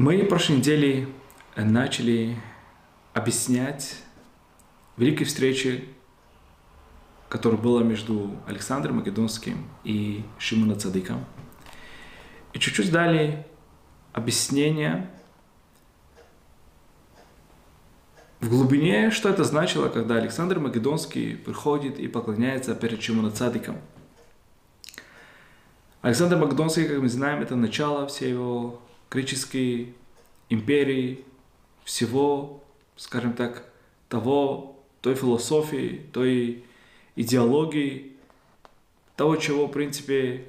Мы прошлой неделе начали объяснять великие встречи, которая была между Александром Македонским и Шимоном Цадыком. И чуть-чуть дали объяснение в глубине, что это значило, когда Александр Македонский приходит и поклоняется перед Шимоном Цадыком. Александр Македонский, как мы знаем, это начало всей его греческой империи, всего, скажем так, того, той философии, той идеологии, того, чего, в принципе,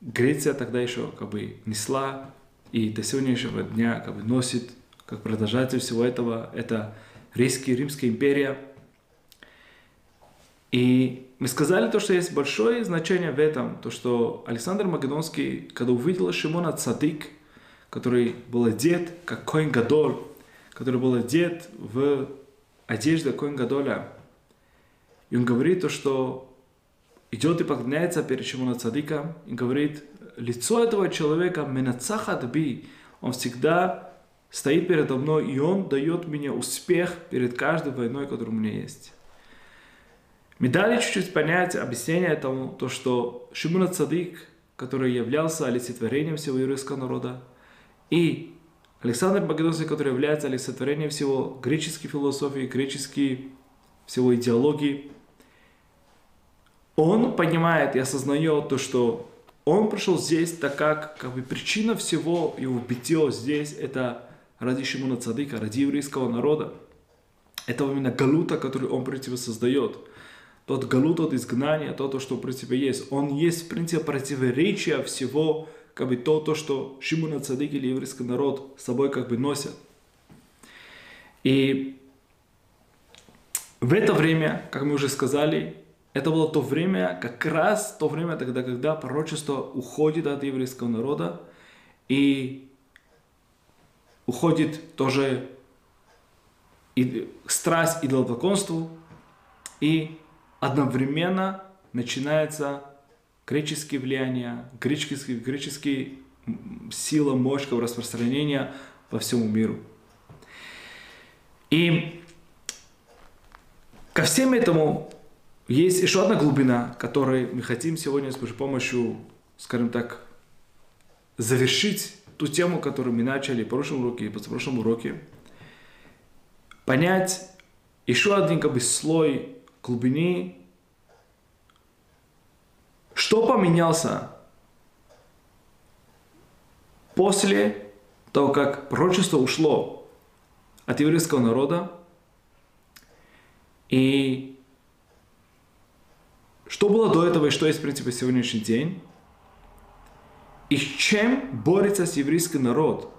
Греция тогда еще как бы несла и до сегодняшнего дня как бы носит как продолжатель всего этого, это Рейский, Римская империя. И мы сказали то, что есть большое значение в этом, то, что Александр Македонский, когда увидел Шимона Цадык, который был одет как Коин Гадоль, который был одет в одежду Коин Гадоля, и он говорит то, что идет и поклоняется перед Шимона Цадыка, и говорит, лицо этого человека менацахат би, он всегда стоит передо мной, и он дает мне успех перед каждой войной, которая у меня есть. Мы дали чуть-чуть понять, объяснение тому, то, что Шимона Цадык, который являлся олицетворением всего еврейского народа, и Александр Македонский, который является олицетворением всего греческой философии, греческой всего идеологии, он понимает и осознает то, что он пришел здесь, так как, как бы причина всего его битья здесь, это ради Шимона Цадыка, ради еврейского народа. Это именно галута, который он, в принципе, создает. Тот галут, тот изгнание, то, то, что, в принципе, есть. Он есть, в принципе, противоречие всего как бы то, то что Шимона Цадык или еврейский народ с собой как бы носят. И в это время, как мы уже сказали, это было то время, как раз то время тогда, когда пророчество уходит от еврейского народа и уходит тоже и страсть идолопоклонству, и одновременно начинается греческие влияния, греческие, греческие сила, мощь распространения по всему миру. И ко всем этому есть еще одна глубина, которой мы хотим сегодня с помощью, скажем так, завершить ту тему, которую мы начали в прошлом уроке и позапрошлом уроке. Понять еще один как бы слой глубины что поменялся после того, как пророчество ушло от еврейского народа? И что было до этого и что есть, в принципе, сегодняшний день? И с чем борется с еврейский народ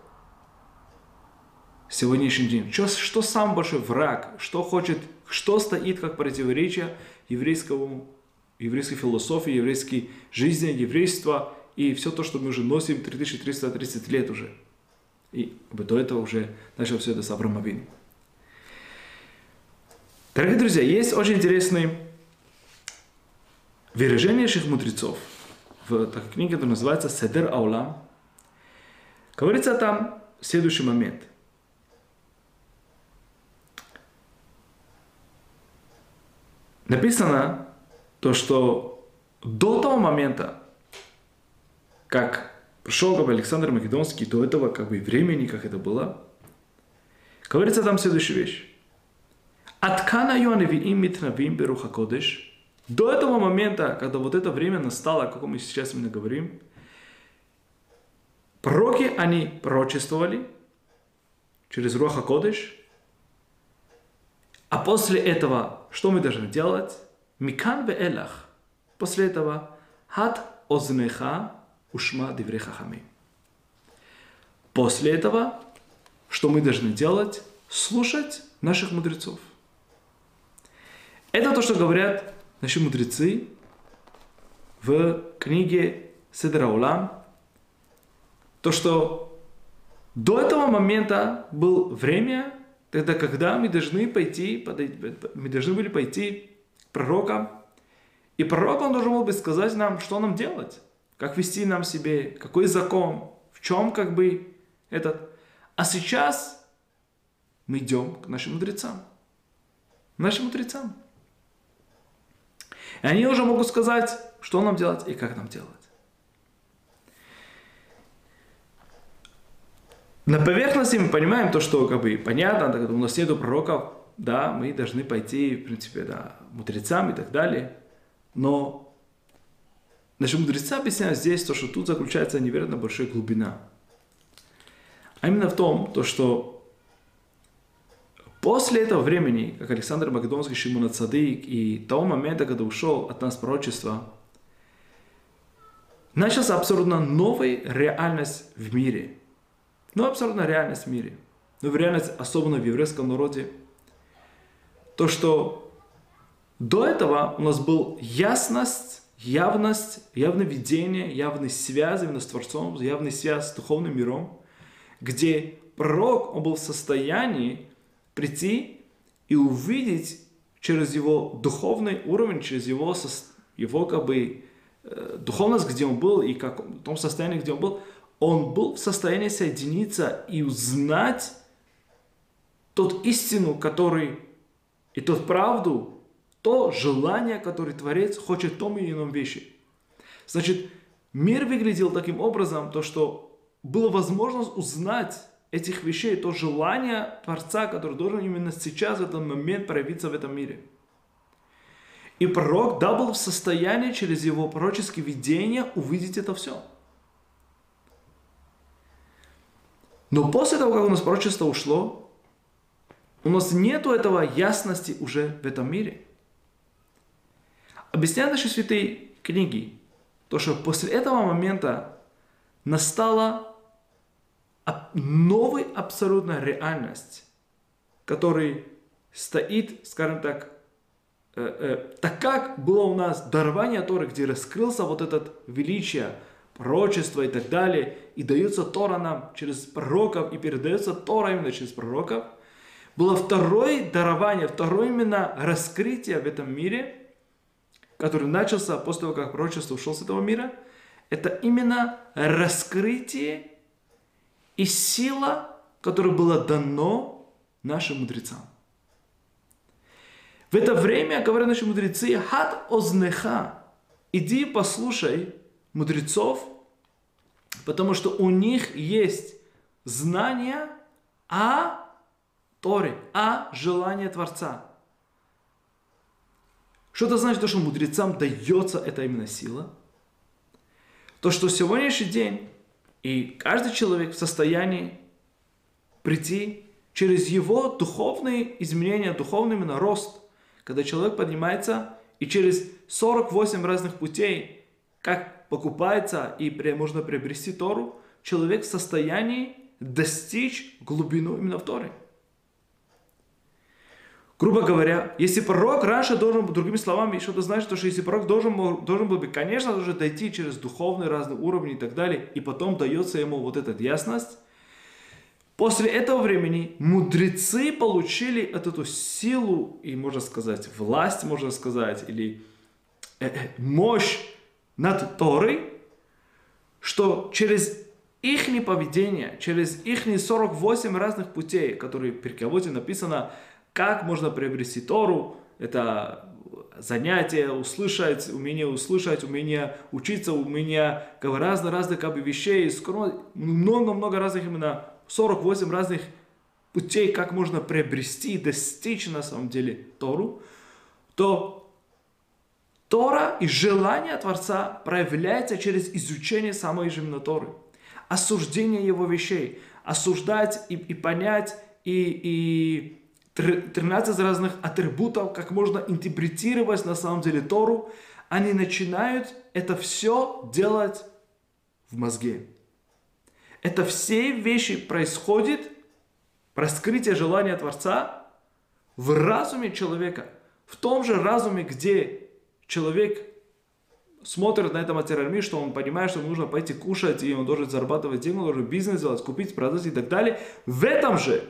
сегодняшний день? Что, что самый большой враг? Что хочет, что стоит как противоречие еврейскому еврейской философии, еврейской жизни, еврейства и все то, что мы уже носим 3330 лет уже. И до этого уже начал все это с Авраама Дорогие друзья, есть очень интересные выражения наших мудрецов в такой книге, которая называется «Седер Аулам». Говорится там следующий момент. Написано, то, что до того момента, как пришел как бы, Александр Македонский, до этого как бы времени, как это было, говорится там следующая вещь. Откана им митнавим беруха кодеш. До этого момента, когда вот это время настало, о каком мы сейчас именно говорим, пророки, они пророчествовали через Руха Кодыш, а после этого что мы должны делать? Микан элах. После этого хат ознеха ушма дивреха хами. После этого, что мы должны делать? Слушать наших мудрецов. Это то, что говорят наши мудрецы в книге Седра Улам. То, что до этого момента было время, тогда, когда мы должны пойти, мы должны были пойти пророка. И пророк, он должен был бы сказать нам, что нам делать, как вести нам себе, какой закон, в чем как бы этот. А сейчас мы идем к нашим мудрецам. Нашим мудрецам. И они уже могут сказать, что нам делать и как нам делать. На поверхности мы понимаем то, что как бы понятно, когда у нас нету пророков, да, мы должны пойти, в принципе, да, мудрецам и так далее. Но наши мудрецы объясняют здесь то, что тут заключается невероятно большая глубина. А именно в том, то, что после этого времени, как Александр Македонский, Шимон Цадык, и того момента, когда ушел от нас пророчество, начался абсолютно новая реальность в мире. Ну, абсолютно реальность в мире. Но в реальность, особенно в еврейском народе, то, что до этого у нас был ясность, явность, явное видение, явная связь именно с Творцом, явная связь с духовным миром, где пророк, он был в состоянии прийти и увидеть через его духовный уровень, через его, его как бы, э, духовность, где он был, и как, в том состоянии, где он был, он был в состоянии соединиться и узнать тот истину, который и тот правду, то желание, которое Творец хочет том или ином вещи. Значит, мир выглядел таким образом, то что была возможность узнать этих вещей, то желание Творца, который должен именно сейчас, в этот момент проявиться в этом мире. И пророк да был в состоянии через его пророческие видения увидеть это все. Но после того, как у нас пророчество ушло, у нас нету этого ясности уже в этом мире. Объясняют наши святые книги, то, что после этого момента настала новая абсолютная реальность, который стоит, скажем так, э, э, так как было у нас дарование Торы, где раскрылся вот этот величие, пророчество и так далее, и дается Тора нам через пророков, и передается Тора именно через пророков – было второе дарование, второе именно раскрытие в этом мире, который начался после того, как пророчество ушел с этого мира, это именно раскрытие и сила, которая была дано нашим мудрецам. В это время, говорят наши мудрецы, хат ознеха, иди послушай мудрецов, потому что у них есть знания о Торе, а желание Творца. Что это значит, то, что мудрецам дается эта именно сила? То, что сегодняшний день и каждый человек в состоянии прийти через его духовные изменения, духовный именно рост, когда человек поднимается и через 48 разных путей, как покупается и можно приобрести Тору, человек в состоянии достичь глубину именно в Торе. Грубо говоря, если пророк раньше должен, другими словами, что-то значит, то, что если пророк должен, должен был бы, конечно, должен дойти через духовные разные уровни и так далее, и потом дается ему вот эта ясность, После этого времени мудрецы получили эту силу и, можно сказать, власть, можно сказать, или э, э, мощь над Торой, что через их поведение, через их 48 разных путей, которые в Перкавоте написано, как можно приобрести Тору? Это занятие, услышать, умение услышать, умение учиться, умение разных-разных как бы вещей, много-много разных именно 48 разных путей, как можно приобрести, достичь на самом деле Тору, то Тора и желание Творца проявляется через изучение самой именно Торы, осуждение его вещей, осуждать и, и понять и, и 13 разных атрибутов, как можно интерпретировать на самом деле Тору, они начинают это все делать в мозге. Это все вещи происходят, раскрытие желания Творца в разуме человека. В том же разуме, где человек смотрит на это материальный что он понимает, что ему нужно пойти кушать, и он должен зарабатывать деньги, он должен бизнес делать, купить, продать и так далее. В этом же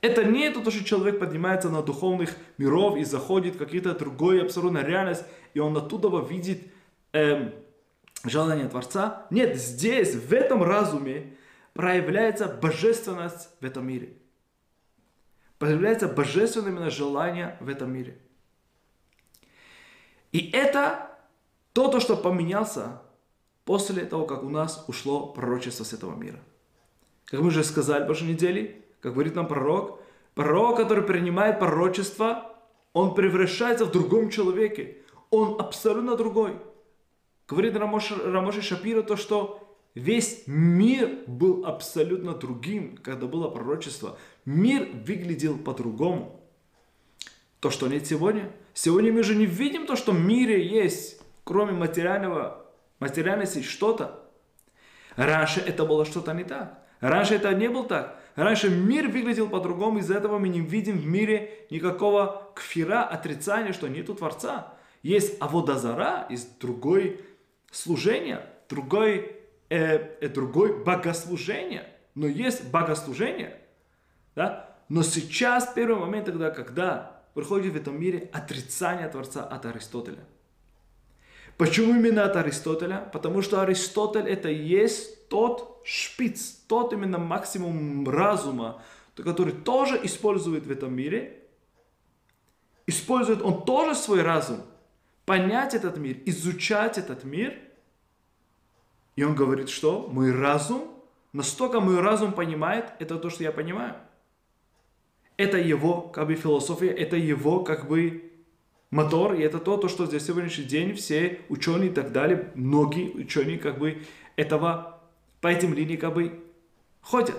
это не то, что человек поднимается на духовных миров и заходит в какие-то другую абсолютно реальность, и он оттуда видит эм, желание Творца. Нет, здесь, в этом разуме, проявляется божественность в этом мире. Появляется божественное именно желание в этом мире. И это то, то, что поменялся после того, как у нас ушло пророчество с этого мира. Как мы уже сказали в прошлой неделе, как говорит нам пророк, пророк, который принимает пророчество, он превращается в другом человеке. Он абсолютно другой. Говорит Рамош, Рамоши Шапира то, что весь мир был абсолютно другим, когда было пророчество. Мир выглядел по-другому. То, что нет сегодня. Сегодня мы же не видим то, что в мире есть, кроме материального, материальности, что-то. Раньше это было что-то не так. Раньше это не было так. Раньше мир выглядел по-другому, из-за этого мы не видим в мире никакого кфира, отрицания, что нету Творца. Есть аводазара, есть другой служение, другой, э, э, другой богослужение. Но есть богослужение. Да? Но сейчас первый момент тогда, когда приходит в этом мире отрицание Творца от Аристотеля. Почему именно от Аристотеля? Потому что Аристотель это есть тот шпиц, тот именно максимум разума, который тоже использует в этом мире. Использует он тоже свой разум. Понять этот мир, изучать этот мир. И он говорит, что мой разум, настолько мой разум понимает, это то, что я понимаю. Это его как бы философия, это его как бы мотор, и это то, то что здесь сегодняшний день все ученые и так далее, многие ученые как бы этого, по этим линиям как бы ходят.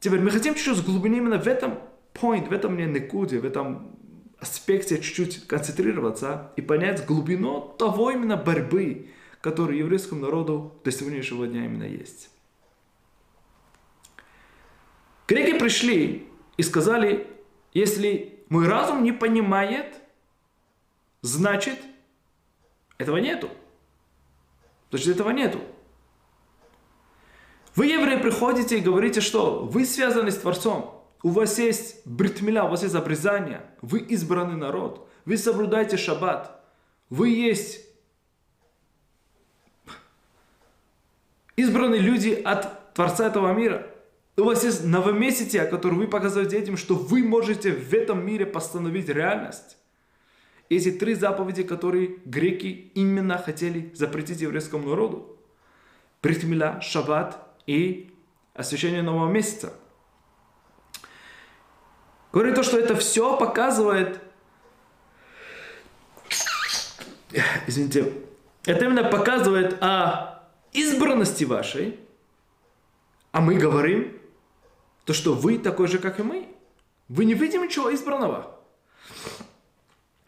Теперь мы хотим чуть-чуть с глубины именно в этом point, в этом некуде, в этом аспекте чуть-чуть концентрироваться и понять глубину того именно борьбы, которая еврейскому народу до сегодняшнего дня именно есть. Греки пришли и сказали, если мой разум не понимает, значит, этого нету. Значит, этого нету. Вы, евреи, приходите и говорите, что вы связаны с Творцом. У вас есть бритмиля, у вас есть обрезание. Вы избранный народ. Вы соблюдаете шаббат. Вы есть избранные люди от Творца этого мира. У вас есть новомесячие, которое вы показываете этим, что вы можете в этом мире постановить реальность. Эти три заповеди, которые греки именно хотели запретить еврейскому народу. Бритмиля, шаббат и освящение нового месяца. Говорит то, что это все показывает, извините, это именно показывает о избранности вашей, а мы говорим, то что вы такой же, как и мы. Вы не видим ничего избранного.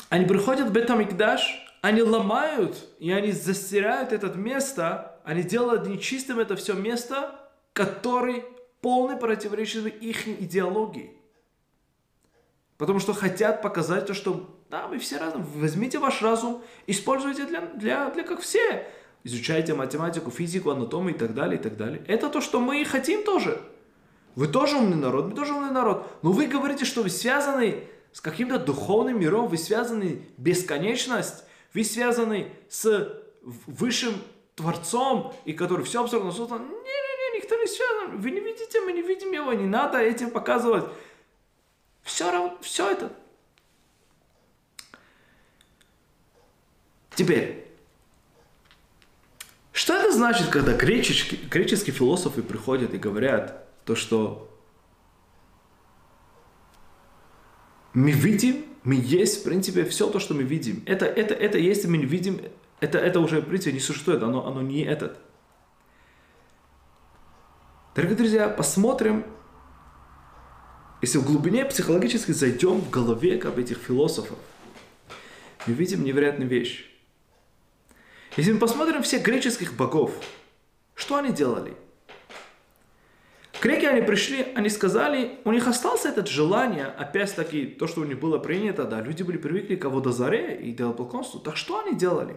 Они приходят в Бетамикдаш, они ломают, и они застирают это место, они делают нечистым это все место, который полный противоречит их идеологии. Потому что хотят показать то, что да, мы все разные. Возьмите ваш разум, используйте для, для, для как все. Изучайте математику, физику, анатомию и так далее, и так далее. Это то, что мы хотим тоже. Вы тоже умный народ, мы тоже умный народ. Но вы говорите, что вы связаны с каким-то духовным миром, вы связаны бесконечность, вы связаны с высшим Творцом, и который все абсолютно создан. Не-не-не, никто не связан. Вы не видите, мы не видим его, не надо этим показывать. Все равно, все это. Теперь, что это значит, когда греческие, греческие философы приходят и говорят, то, что мы видим, мы есть, в принципе, все то, что мы видим. Это, это, это если мы не видим, это, это уже, принципе, не существует, оно, оно не этот. Дорогие друзья, посмотрим, если в глубине психологически зайдем в голове как этих философов, мы видим невероятную вещь. Если мы посмотрим всех греческих богов, что они делали – Греки, они пришли, они сказали, у них осталось это желание, опять-таки, то, что у них было принято, да, люди были привыкли к водозаре и идолопоклонству, так что они делали?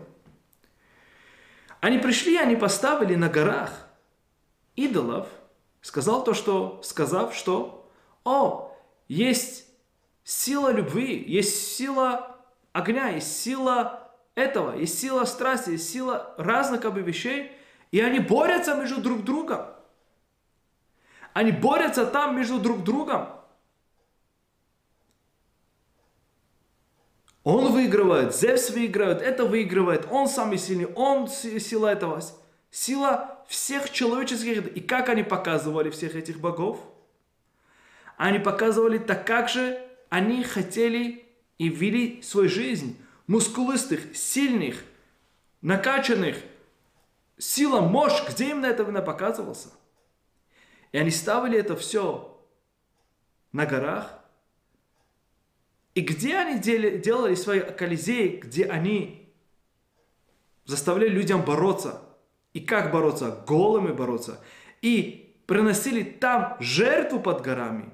Они пришли, они поставили на горах идолов, сказал то, что, сказав, что, о, есть сила любви, есть сила огня, есть сила этого, есть сила страсти, есть сила разных как бы вещей, и они борются между друг другом. Они борются там между друг другом. Он выигрывает, Зевс выигрывает, это выигрывает, он самый сильный, он сила этого. Сила всех человеческих. И как они показывали всех этих богов? Они показывали так, как же они хотели и вели свою жизнь. Мускулистых, сильных, накачанных. Сила, мощь, где именно это именно показывался? И они ставили это все на горах, и где они делали свои колизеи, где они заставляли людям бороться. И как бороться? Голыми бороться. И приносили там жертву под горами.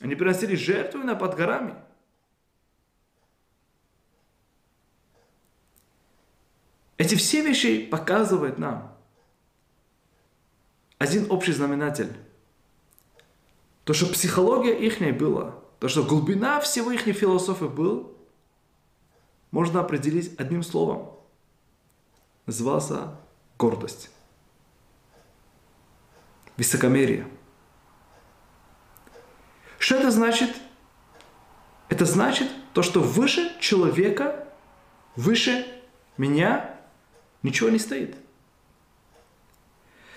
Они приносили жертву именно под горами. Эти все вещи показывают нам один общий знаменатель. То, что психология их была – то, что глубина всего их философии был, можно определить одним словом. Назывался гордость. Высокомерие. Что это значит? Это значит то, что выше человека, выше меня ничего не стоит.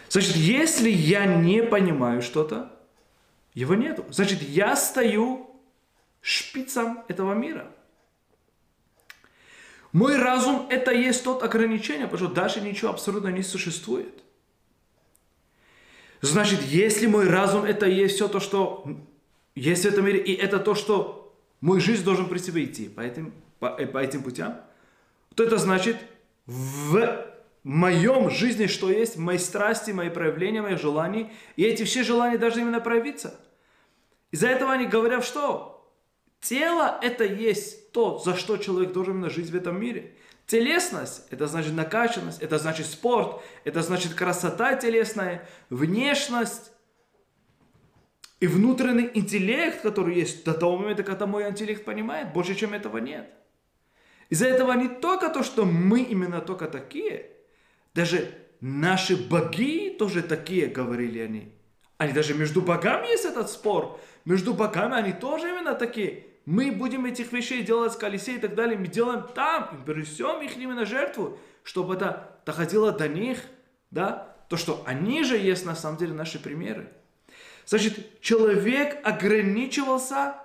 Значит, если я не понимаю что-то, его нету. Значит, я стою шпицам этого мира. Мой разум – это есть тот ограничение, потому что дальше ничего абсолютно не существует. Значит, если мой разум – это есть все то, что есть в этом мире, и это то, что мой жизнь должен при себе идти по этим, по, э, по этим путям, то это значит, в моем жизни, что есть, мои страсти, мои проявления, мои желания, и эти все желания должны именно проявиться. Из-за этого они говорят, что Тело – это есть то, за что человек должен жить в этом мире. Телесность – это значит накачанность, это значит спорт, это значит красота телесная, внешность и внутренний интеллект, который есть до того момента, когда мой интеллект понимает, больше, чем этого нет. Из-за этого не только то, что мы именно только такие, даже наши боги тоже такие, говорили они. Они даже между богами есть этот спор. Между богами они тоже именно такие мы будем этих вещей делать с колесе и так далее, мы делаем там, и принесем их именно жертву, чтобы это доходило до них, да, то, что они же есть на самом деле наши примеры. Значит, человек ограничивался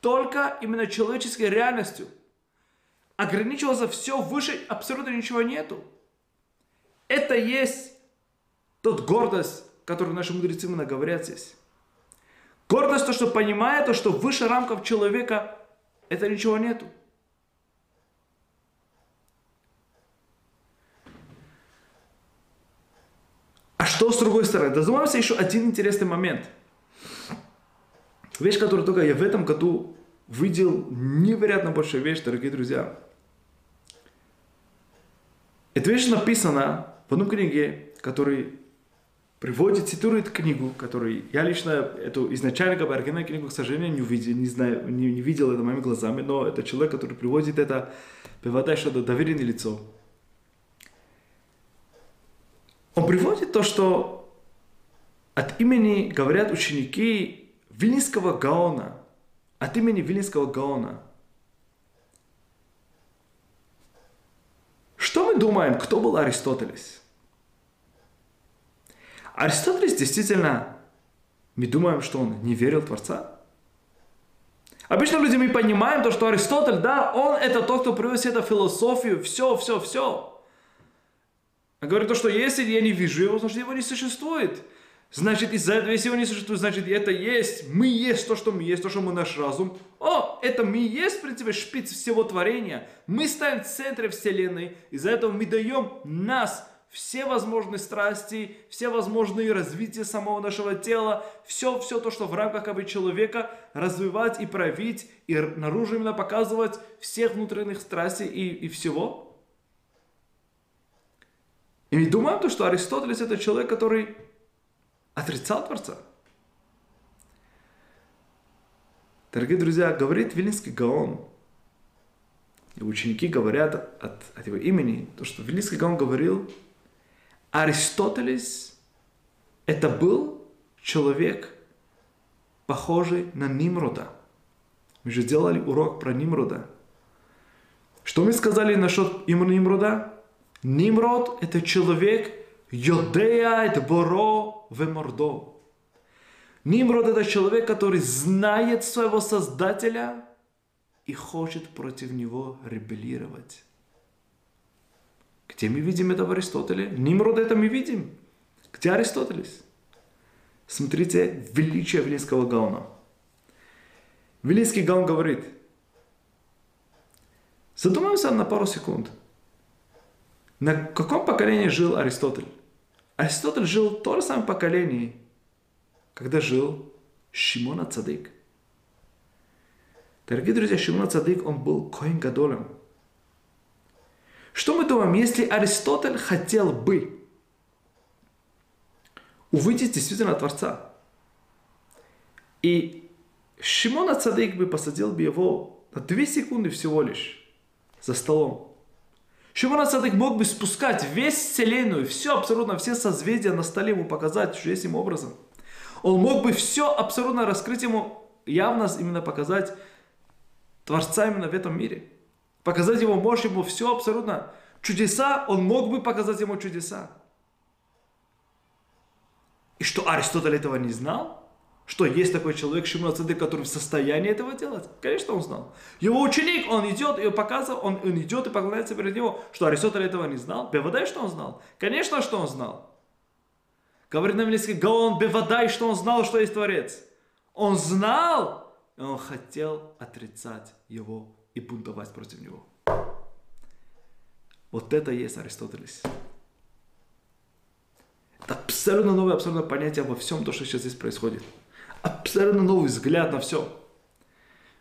только именно человеческой реальностью. Ограничивался все выше, абсолютно ничего нету. Это есть тот гордость, которую наши мудрецы именно говорят здесь. Гордость то, что понимает, то, что выше рамков человека это ничего нету. А что с другой стороны? Дозумаемся еще один интересный момент. Вещь, которую только я в этом году видел, невероятно большая вещь, дорогие друзья. Эта вещь написана в одной книге, который приводит, цитирует книгу, которую я лично, эту изначально оригинальную книгу, к сожалению, не увидел, не знаю, не, не видел это моими глазами, но это человек, который приводит это, приводит что-то доверенное лицо. Он приводит то, что от имени, говорят ученики Вильнинского Гаона, от имени Вильнинского Гаона. Что мы думаем, кто был Аристотелес? Аристотелес действительно, мы думаем, что он не верил Творца. Обычно люди мы понимаем то, что Аристотель, да, он это тот, кто привез эту философию, все, все, все. Он говорит то, что если я не вижу его, значит его не существует. Значит, из-за этого, если его не существует, значит, это есть. Мы есть то, что мы есть, то, что мы наш разум. О, это мы есть, в принципе, шпиц всего творения. Мы стоим в центре Вселенной. Из-за этого мы даем нас все возможные страсти, все возможные развития самого нашего тела, все, все то, что в рамках как человека развивать и проявить, и наружу именно показывать всех внутренних страстей и, и всего. И мы думаем, то, что Аристотелес это человек, который отрицал Творца. Дорогие друзья, говорит Вильнинский Гаон, и ученики говорят от, от его имени, то, что Вильнинский Гаон говорил – Аристотелес это был человек, похожий на Нимрода. Мы же делали урок про Нимрода. Что мы сказали насчет имени Нимрода? Нимрод – это человек, йодея боро вемордо. Нимрод – это человек, который знает своего Создателя и хочет против него ребелировать. Где мы видим это в Аристотеле? Нимрод это мы видим. Где Аристотелес? Смотрите, величие Вилинского Гаона. Вилинский Гаон говорит, задумаемся на пару секунд. На каком поколении жил Аристотель? Аристотель жил в том же самом поколении, когда жил Шимона Цадык. Дорогие друзья, Шимона Цадык, он был Коин Гадолем. Что мы думаем, если Аристотель хотел бы увидеть действительно Творца, и Шимона Цадык бы посадил бы его на две секунды всего лишь за столом. Шимона Цадык мог бы спускать весь Вселенную, все абсолютно, все созвездия на столе ему показать чудесным образом. Он мог бы все абсолютно раскрыть ему, явно именно показать Творца именно в этом мире. Показать его мощь, ему все абсолютно. Чудеса, он мог бы показать ему чудеса. И что Аристотель этого не знал? Что есть такой человек, Шимон Цадык, который в состоянии этого делать? Конечно, он знал. Его ученик, он идет и показывает, он, он идет и поклоняется перед него. Что Аристотель этого не знал? Бевадай, что он знал? Конечно, что он знал. Говорит на английский, Гаон Бевадай, что он знал, что есть Творец. Он знал, и он хотел отрицать его и бунтовать против него. Вот это и есть Аристотелес. Это абсолютно новое, абсолютно понятие во всем, то, что сейчас здесь происходит. Абсолютно новый взгляд на все.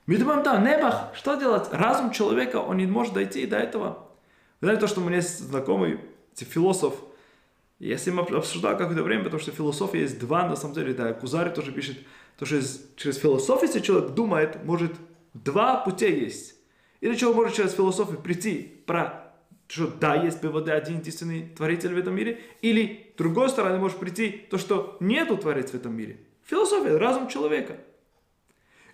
Мы думаем, да, небах, что делать? Разум человека, он не может дойти до этого. Вы знаете, то, что у меня есть знакомый философ, я с ним обсуждал какое-то время, потому что философия есть два, на самом деле, да, Кузари тоже пишет, то, что через философию, если человек думает, может, два пути есть. Или человек может через философию прийти про что да, есть БВД один единственный творитель в этом мире, или с другой стороны может прийти то, что нету творец в этом мире. Философия, разум человека.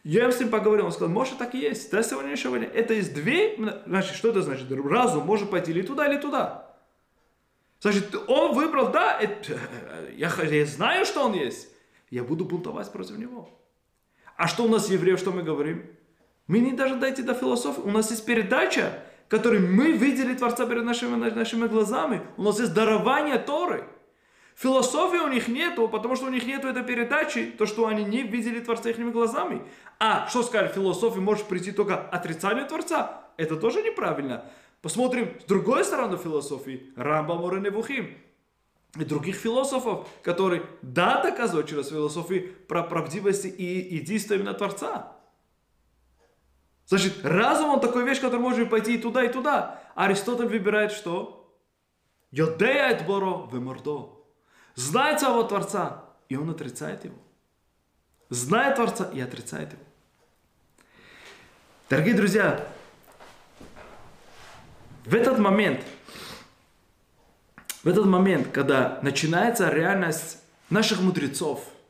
Я с ним поговорил, он сказал, может так и есть, да, сегодня сегодня. Это есть две, значит, что это значит? Разум может пойти или туда, или туда. Значит, он выбрал, да, это, я, я знаю, что он есть. Я буду бунтовать против него. А что у нас евреев, что мы говорим? Мы не даже дойти до философии. У нас есть передача, который мы видели Творца перед нашими, нашими глазами. У нас есть дарование Торы. Философии у них нету, потому что у них нету этой передачи, то, что они не видели Творца их глазами. А что сказать, философии может прийти только отрицание Творца? Это тоже неправильно. Посмотрим с другой стороны философии. Рамба Мореневухим и других философов, которые да доказывают через философию про правдивость и, действие именно Творца. Значит, разум он такой вещь, который может пойти и туда, и туда. Аристотель выбирает что? Йодея боро вемордо. Знает своего Творца, и он отрицает его. Знает Творца и отрицает его. Дорогие друзья, в этот момент, в этот момент, когда начинается реальность наших мудрецов –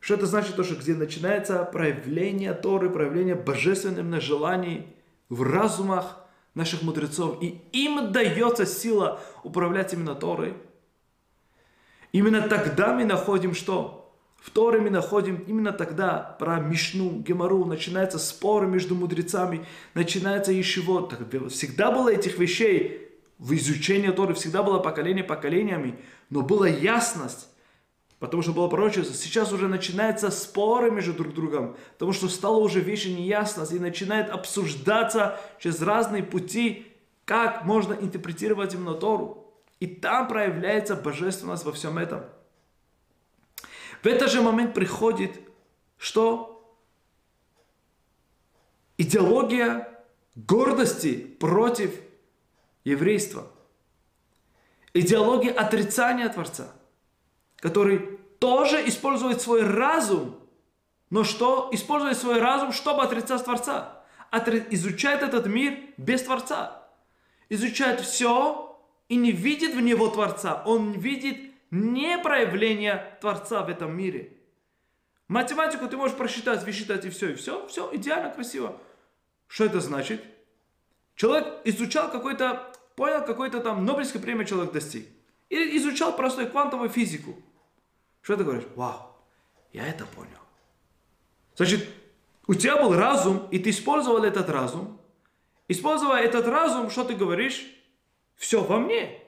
что это значит? То, что где начинается проявление Торы, проявление божественных желаний в разумах наших мудрецов. И им дается сила управлять именно Торой. Именно тогда мы находим что? В Торе мы находим именно тогда про Мишну, Гемару, начинаются споры между мудрецами, начинается еще Всегда было этих вещей в изучении Торы, всегда было поколение поколениями, но была ясность, Потому что было пророчество. Сейчас уже начинаются споры между друг другом. Потому что стало уже вещи неясность. И начинает обсуждаться через разные пути, как можно интерпретировать именно Тору. И там проявляется божественность во всем этом. В этот же момент приходит, что идеология гордости против еврейства. Идеология отрицания Творца – который тоже использует свой разум, но что? Использует свой разум, чтобы отрицать Творца. Отри... Изучает этот мир без Творца. Изучает все и не видит в него Творца. Он видит не проявление Творца в этом мире. Математику ты можешь просчитать, высчитать и все, и все, все, идеально, красиво. Что это значит? Человек изучал какой-то, понял, какой-то там Нобелевской премии человек достиг. Или изучал простую квантовую физику. Что ты говоришь? Вау, я это понял. Значит, у тебя был разум, и ты использовал этот разум. Используя этот разум, что ты говоришь? Все во мне.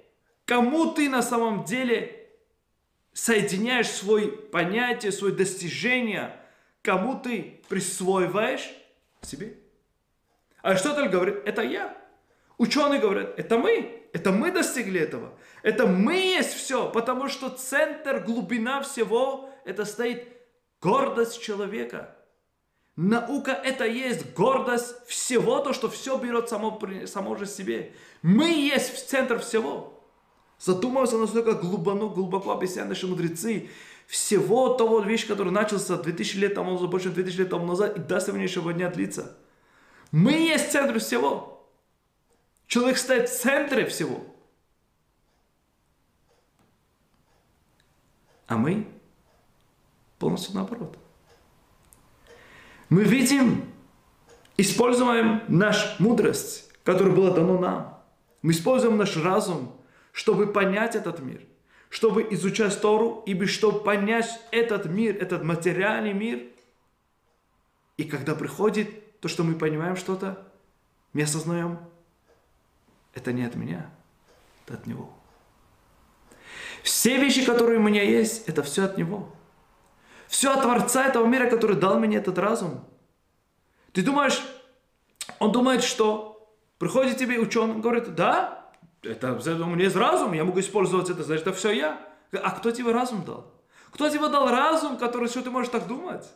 Кому ты на самом деле соединяешь свой понятие, свое достижение, кому ты присвоиваешь себе. А что Аристотель говорит, это я. Ученые говорят, это мы. Это мы достигли этого. Это мы есть все, потому что центр, глубина всего, это стоит гордость человека. Наука это есть гордость всего, то, что все берет само, само же себе. Мы есть центр всего. Задумался настолько глубоко, глубоко объясняют наши мудрецы. Всего того вещь, который начался 2000 лет тому назад, больше 2000 лет тому назад, и до сегодняшнего дня длится. Мы есть центр всего. Человек стоит в центре всего. А мы полностью наоборот. Мы видим, используем нашу мудрость, которая была дана нам. Мы используем наш разум, чтобы понять этот мир, чтобы изучать Тору, и чтобы понять этот мир, этот материальный мир. И когда приходит то, что мы понимаем что-то, мы осознаем, это не от меня, это от Него. Все вещи, которые у меня есть, это все от Него. Все от Творца этого мира, который дал мне этот разум. Ты думаешь, он думает, что приходит тебе ученый, говорит, да, это, у меня есть разум, я могу использовать это, значит, это все я. А кто тебе разум дал? Кто тебе дал разум, который что ты можешь так думать?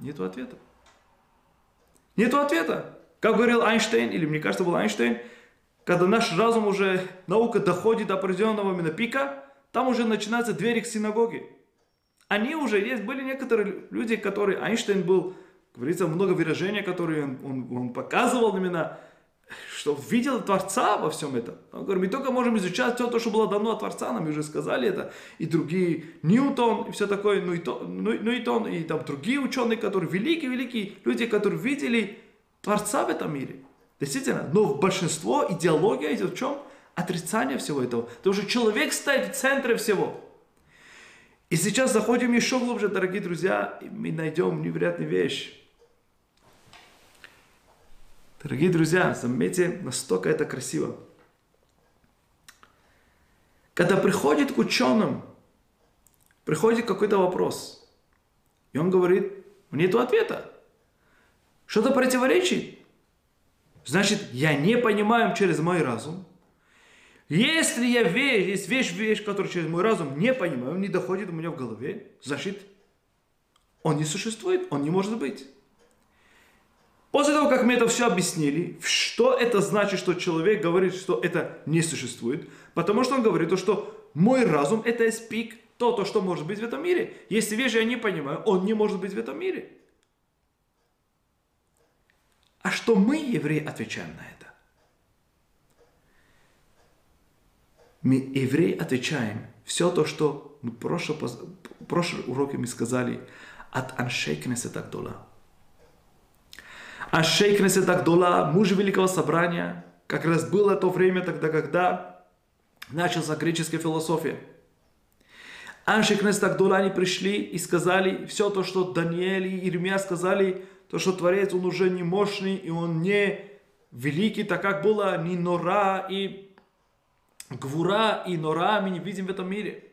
Нету ответа. Нету ответа. Как говорил Эйнштейн, или мне кажется, был Эйнштейн, когда наш разум уже, наука доходит до определенного именно пика, там уже начинаются двери к синагоге. Они уже есть, были некоторые люди, которые, Эйнштейн был, говорится, много выражений, которые он, он, он показывал именно, что видел Творца во всем этом. Он говорит, мы только можем изучать все то, что было дано от Творца, нам уже сказали это, и другие, Ньютон, и все такое, ну и, ну, ну там другие ученые, которые великие-великие люди, которые видели Творца в этом мире. Действительно, но в большинство идеология идет в чем? Отрицание всего этого. Потому что человек стоит в центре всего. И сейчас заходим еще глубже, дорогие друзья, и мы найдем невероятную вещь. Дорогие друзья, заметьте, настолько это красиво. Когда приходит к ученым, приходит какой-то вопрос, и он говорит, нет ответа. Что-то противоречит. Значит, я не понимаю через мой разум. Если я вещь, есть вещь, вещь, которую через мой разум не понимаю, не доходит у меня в голове, значит, он не существует, он не может быть. После того, как мы это все объяснили, что это значит, что человек говорит, что это не существует? Потому что он говорит, то, что мой разум это есть то, то, что может быть в этом мире. Если вещи я не понимаю, он не может быть в этом мире. А что мы, евреи, отвечаем на это? Мы, евреи, отвечаем все то, что мы в прошлом, прошлом уроке мы сказали от Аншей Кнесета Гдола. Аншей Кнесета Гдола, муж Великого Собрания, как раз было то время тогда, когда начался греческая философия. Аншей Кнесета Гдола, они пришли и сказали все то, что Даниэль и Ирмия сказали, то, что Творец, он уже не мощный, и он не великий, так как было ни Нора и Гвура и Нора мы не видим в этом мире.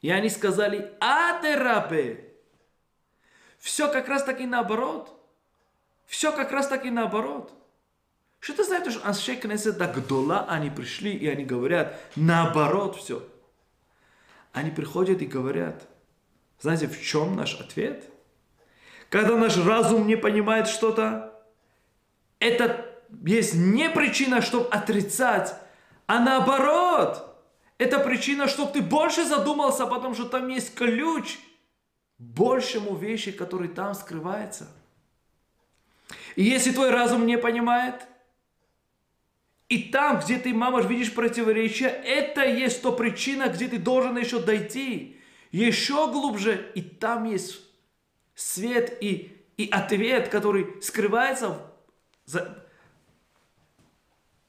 И они сказали, Атерабе. Все как раз таки наоборот. Все как раз таки наоборот. Что ты знаешь, что Аншей Кнесета Гдола, они пришли и они говорят, наоборот все. Они приходят и говорят, знаете, в чем наш ответ? Когда наш разум не понимает что-то, это есть не причина, чтобы отрицать, а наоборот. Это причина, чтобы ты больше задумался, потому что там есть ключ большему вещи, который там скрывается. И если твой разум не понимает, и там, где ты, мама, видишь противоречия, это есть то причина, где ты должен еще дойти. еще глубже, и там есть свет и, и ответ, который скрывается за,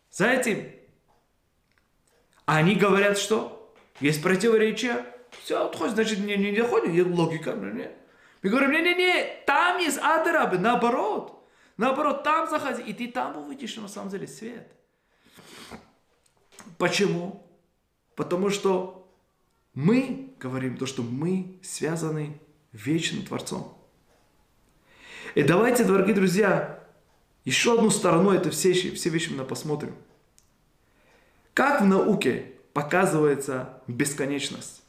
за этим. А они говорят, что есть противоречия. Все, отходит, значит, не, не доходит, есть логика. Не. Мы говорим, не-не-не, там есть адрабы, наоборот. Наоборот, там заходи, и ты там увидишь на самом деле свет. Почему? Потому что мы говорим то, что мы связаны вечным Творцом. И давайте, дорогие друзья, еще одну сторону этой всей, все вещи мы посмотрим. Как в науке показывается бесконечность?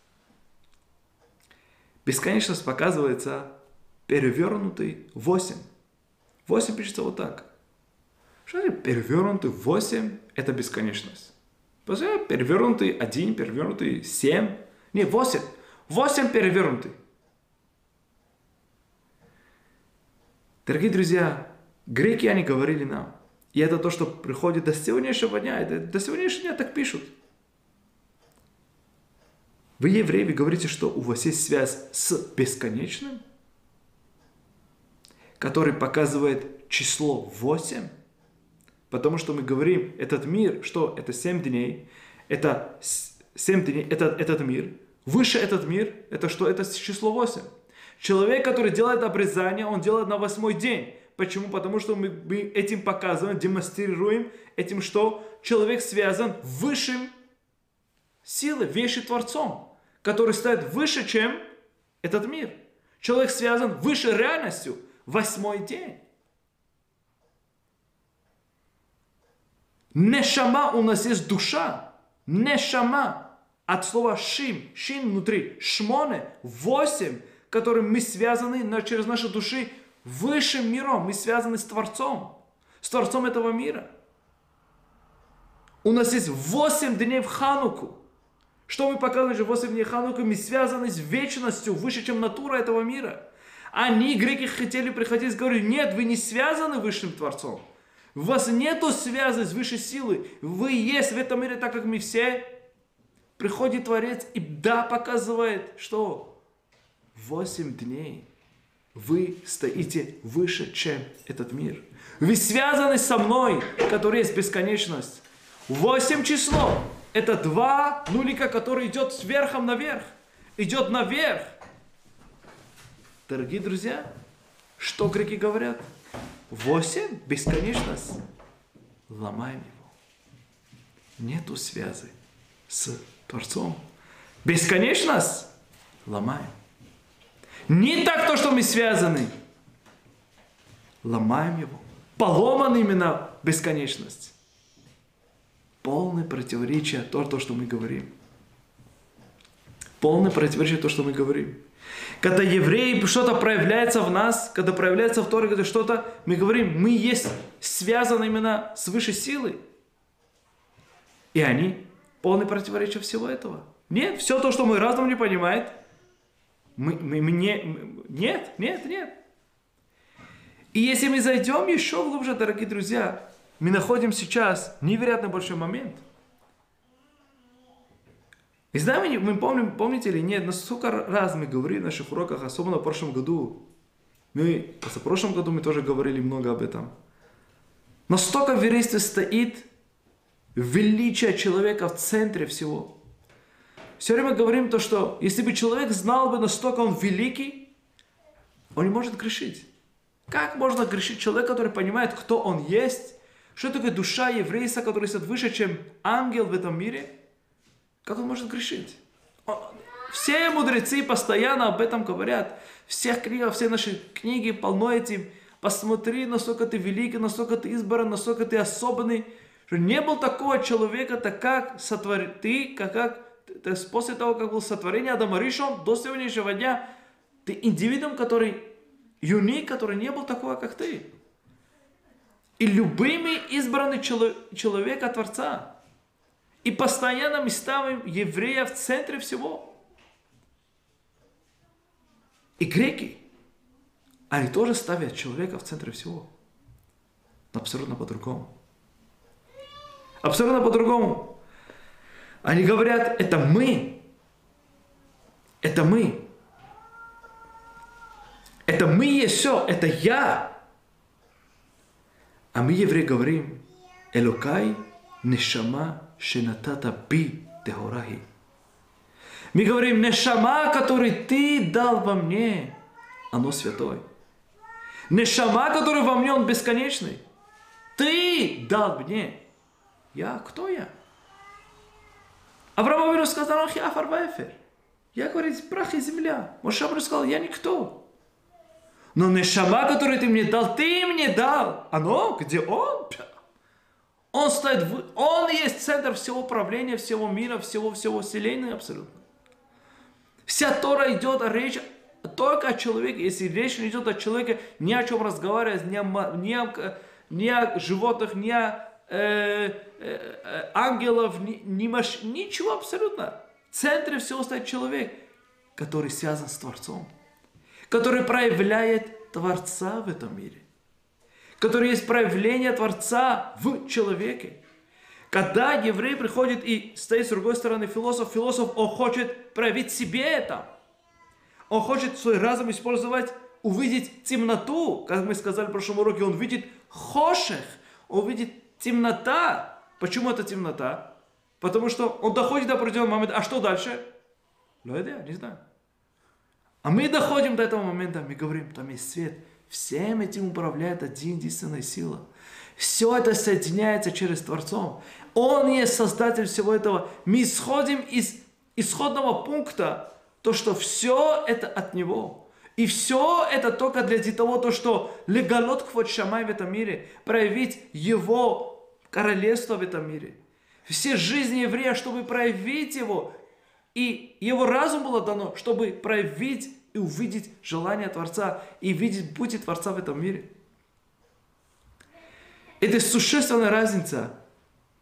Бесконечность показывается перевернутый 8. 8 пишется вот так. Что это перевернутый 8? Это бесконечность. Посмотрите, перевернутый 1, перевернутый 7. Не, 8. 8 перевернутый. Дорогие друзья, греки, они говорили нам, и это то, что приходит до сегодняшнего дня, это до сегодняшнего дня так пишут. Вы, евреи, вы говорите, что у вас есть связь с бесконечным, который показывает число 8, потому что мы говорим, этот мир, что это 7 дней, это 7 дней, это, этот мир, выше этот мир, это что? Это число 8. Человек, который делает обрезание, он делает на восьмой день. Почему? Потому что мы, мы этим показываем, демонстрируем этим, что человек связан высшим силой, вещи Творцом, который стоит выше, чем этот мир. Человек связан выше реальностью. Восьмой день. Нешама у нас есть душа. Нешама. От слова шим. Шин внутри. Шмоне. Восемь. Которым мы связаны через наши души высшим миром. Мы связаны с Творцом. С Творцом этого мира. У нас есть 8 дней в Хануку. Что мы показываем, что 8 дней Хануку мы связаны с вечностью, выше, чем натура этого мира. Они, греки, хотели приходить и говорить, нет, вы не связаны высшим Творцом. У вас нету связи с высшей силой. Вы есть в этом мире так, как мы все. Приходит Творец и да, показывает, что 8 дней вы стоите выше, чем этот мир. Вы связаны со мной, который есть бесконечность. Восемь число. Это два нулика, который идет сверхом наверх. Идет наверх. Дорогие друзья, что греки говорят? Восемь, бесконечность. Ломаем его. Нету связи с Творцом. Бесконечность ломаем. Не так то, что мы связаны. Ломаем его. Поломан именно бесконечность. Полное противоречие то, то, что мы говорим. Полное противоречие то, что мы говорим. Когда евреи, что-то проявляется в нас, когда проявляется в Торе, когда что-то, мы говорим, мы есть связаны именно с высшей силой. И они полное противоречие всего этого. Нет, все то, что мой разум не понимает – мне, нет, нет, нет. И если мы зайдем еще глубже, дорогие друзья, мы находим сейчас невероятно большой момент. И знаем, мы помним, помните или нет, на сколько раз мы говорили в наших уроках, особенно в прошлом году, мы, в прошлом году мы тоже говорили много об этом. Настолько в еврействе стоит величие человека в центре всего – все время говорим то, что если бы человек знал бы, настолько он великий, он не может грешить. Как можно грешить человек, который понимает, кто он есть, что такое душа еврейца, который стоит выше, чем ангел в этом мире? Как он может грешить? Все мудрецы постоянно об этом говорят. Всех книгах, все наши книги полно этим. Посмотри, насколько ты великий, насколько ты избран, насколько ты особенный. Что не был такого человека, так как сотвори ты, как, как то есть после того, как было сотворение Адама Ришон, до сегодняшнего дня, ты индивидуум, который юник, который не был такого, как ты. И любыми избранный человек от Творца. И постоянно мы ставим еврея в центре всего. И греки, они тоже ставят человека в центре всего. Но абсолютно по-другому. Абсолютно по-другому. Они говорят, это мы. Это мы. Это мы есть все, это я. А мы, евреи, говорим, Элокай нешама шенатата би техорахи. Мы говорим, нешама, который ты дал во мне, оно святой. Нешама, который во мне, он бесконечный. Ты дал мне. Я, кто я? Авраам Авину сказал, ах, я фарбаефер. Я, говорит, прах и земля. Моше сказал, я никто. Но нешама, который ты мне дал, ты мне дал. Оно, где он? Он стоит, в... он есть центр всего управления, всего мира, всего-всего вселенной абсолютно. Вся Тора идет о речь только о человеке. Если речь не идет о человеке, ни о чем разговаривать, ни о, ни о, ни о животных, ни о э, э, э, ангелов, ни, ни маш... ничего абсолютно. В центре всего стоит человек, который связан с Творцом который проявляет Творца в этом мире, который есть проявление Творца в человеке. Когда еврей приходит и стоит с другой стороны философ, философ, он хочет проявить себе это. Он хочет свой разум использовать, увидеть темноту. Как мы сказали в прошлом уроке, он видит хошех, он видит темнота. Почему это темнота? Потому что он доходит до определенного момента. А что дальше? Ну, я не знаю. А мы доходим до этого момента, мы говорим, там есть свет. Всем этим управляет один единственная сила. Все это соединяется через Творцом. Он есть создатель всего этого. Мы исходим из исходного пункта, то, что все это от Него. И все это только для того, то, что легалот хвот шамай в этом мире, проявить Его королевство в этом мире. Все жизни еврея, чтобы проявить его, и его разум было дано, чтобы проявить и увидеть желание Творца и видеть пути Творца в этом мире. Это существенная разница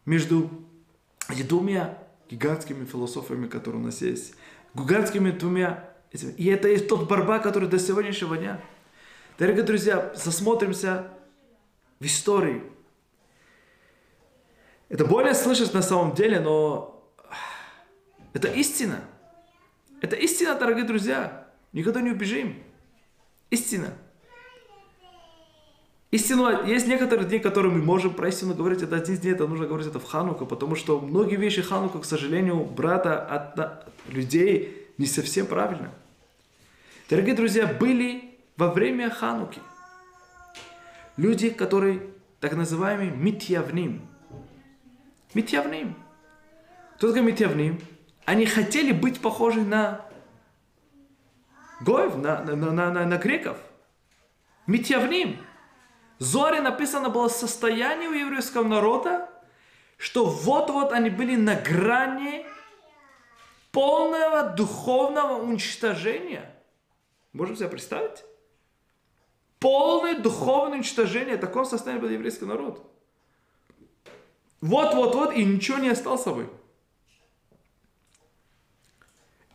между двумя гигантскими философиями, которые у нас есть. Гигантскими двумя. И это есть тот борьба, который до сегодняшнего дня. Дорогие друзья, засмотримся в истории. Это более слышать на самом деле, но это истина. Это истина, дорогие друзья. Никогда не убежим. Истина. Истину, есть некоторые дни, которые мы можем про истину говорить, это один день, это нужно говорить это в Хануку, потому что многие вещи Ханука, к сожалению, брата от людей не совсем правильно. Дорогие друзья, были во время Хануки люди, которые так называемые митьявним. Митьявним. Кто такой митьявним? Они хотели быть похожи на Гоев, на, на, на, на, на греков. Митьявним. Зоре написано было состояние у еврейского народа, что вот-вот они были на грани полного духовного уничтожения. Можем себе представить? Полное духовное уничтожение. В таком состоянии был еврейский народ. Вот-вот-вот, и ничего не осталось собой.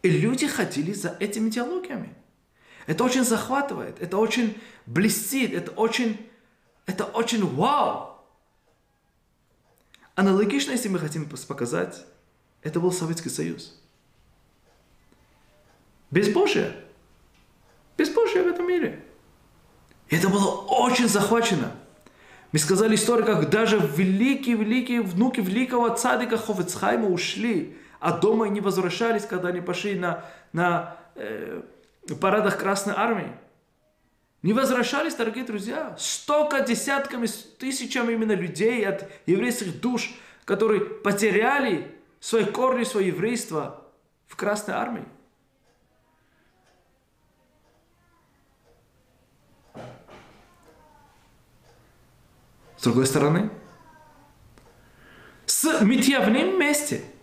И люди ходили за этими идеологиями. Это очень захватывает, это очень блестит, это очень, это очень вау. Аналогично, если мы хотим показать, это был Советский Союз. Безбожие. Безбожие в этом мире. И это было очень захвачено. Мы сказали историю, как даже великие-великие внуки великого цадика Ховецхайма ушли а дома не возвращались, когда они пошли на, на э, парадах Красной Армии. Не возвращались, дорогие друзья. Столько десятками, тысячами именно людей от еврейских душ, которые потеряли свои корни, свое еврейство в Красной Армии. С другой стороны, с Митьявным вместе –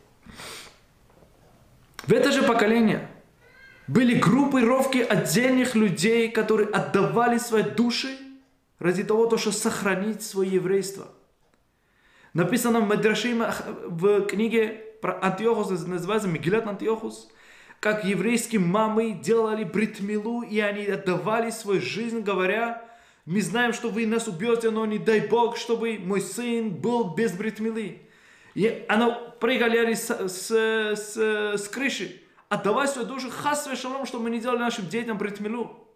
в это же поколение были группировки отдельных людей, которые отдавали свои души ради того, чтобы сохранить свое еврейство. Написано в Мадрашим в книге про Антиохус, называется Мигилат Антиохус, как еврейские мамы делали бритмилу, и они отдавали свою жизнь, говоря, мы знаем, что вы нас убьете, но не дай Бог, чтобы мой сын был без бритмилы. И она прыгали с, с, с, с крыши. отдавать свою душу хас шалом, чтобы мы не делали нашим детям бритмилу.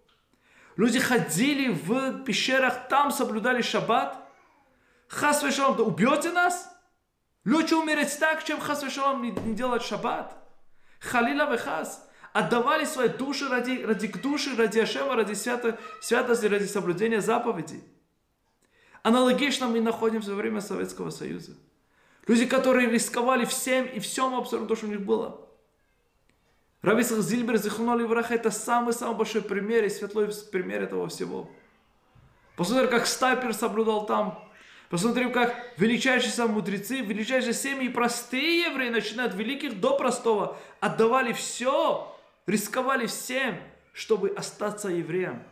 Люди ходили в пещерах, там соблюдали шаббат. Хас шалом, да убьете нас? Лучше умереть так, чем хас шалом не, не делать шаббат. Халила вехас. Отдавали свои души ради, ради души, ради Ашема, ради свято, святости, ради соблюдения заповедей. Аналогично мы находимся во время Советского Союза. Люди, которые рисковали всем и всем абсолютно, что у них было. Рависах Зильбер, Зихуноли Враха, это самый-самый большой пример и светлый пример этого всего. Посмотрим, как Стайпер соблюдал там. Посмотрим, как величайшие мудрецы, величайшие семьи простые евреи, начиная от великих до простого, отдавали все, рисковали всем, чтобы остаться евреем.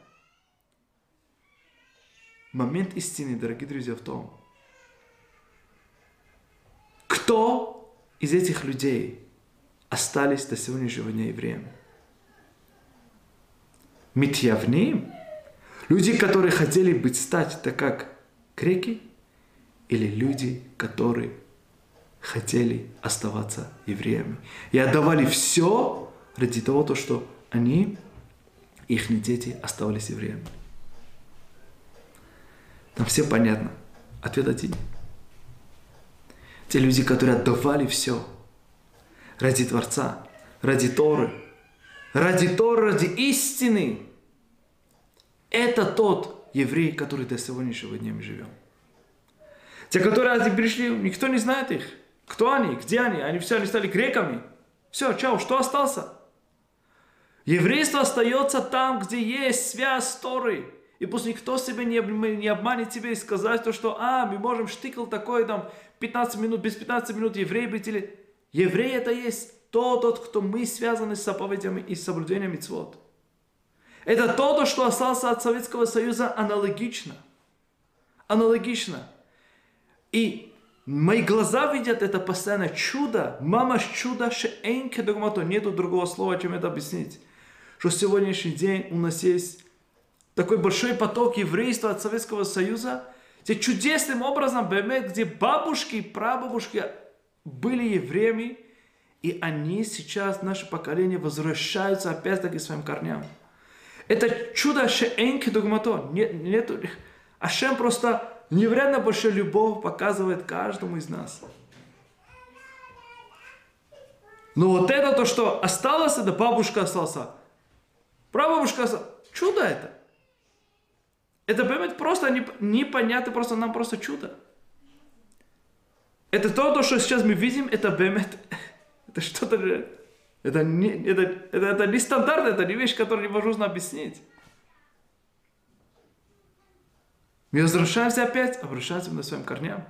Момент истины, дорогие друзья, в том, кто из этих людей остались до сегодняшнего дня евреями? Митьявним? Люди, которые хотели быть стать так как греки? Или люди, которые хотели оставаться евреями и отдавали все ради того, то, что они, их дети оставались евреями. Там все понятно. Ответ один. Те люди, которые отдавали все ради Творца, ради Торы, ради Торы, ради истины. Это тот еврей, который до сегодняшнего дня мы живем. Те, которые они пришли, никто не знает их. Кто они, где они? Они все, они стали греками. Все, чао, что остался? Еврейство остается там, где есть связь с Торой. И пусть никто себя не, не обманет тебе и сказать то, что а, мы можем штикл такой там 15 минут, без 15 минут еврей быть или... Еврей это есть тот, тот, кто мы связаны с заповедями и соблюдением митцвот. Это то, что остался от Советского Союза аналогично. Аналогично. И мои глаза видят это постоянно чудо. Мама чудо, шеэнке догмато. Нету другого слова, чем это объяснить. Что сегодняшний день у нас есть такой большой поток еврейства от Советского Союза, где чудесным образом, где бабушки, прабабушки были евреями, и они сейчас, наше поколение, возвращаются опять-таки к своим корням. Это чудо Шеэнки Дугмато. Нет, нету... Ашем просто невероятно большую любовь показывает каждому из нас. Но вот это то, что осталось, это бабушка осталась. Прабабушка осталась. Чудо это. Это, понимаете, просто непонятно, просто нам просто чудо. Это то, то, что сейчас мы видим, это бемет, это что-то, это не, это, это, это не стандарт, это не вещь, которую невозможно объяснить. Мы возвращаемся опять, обращаемся на своим корням.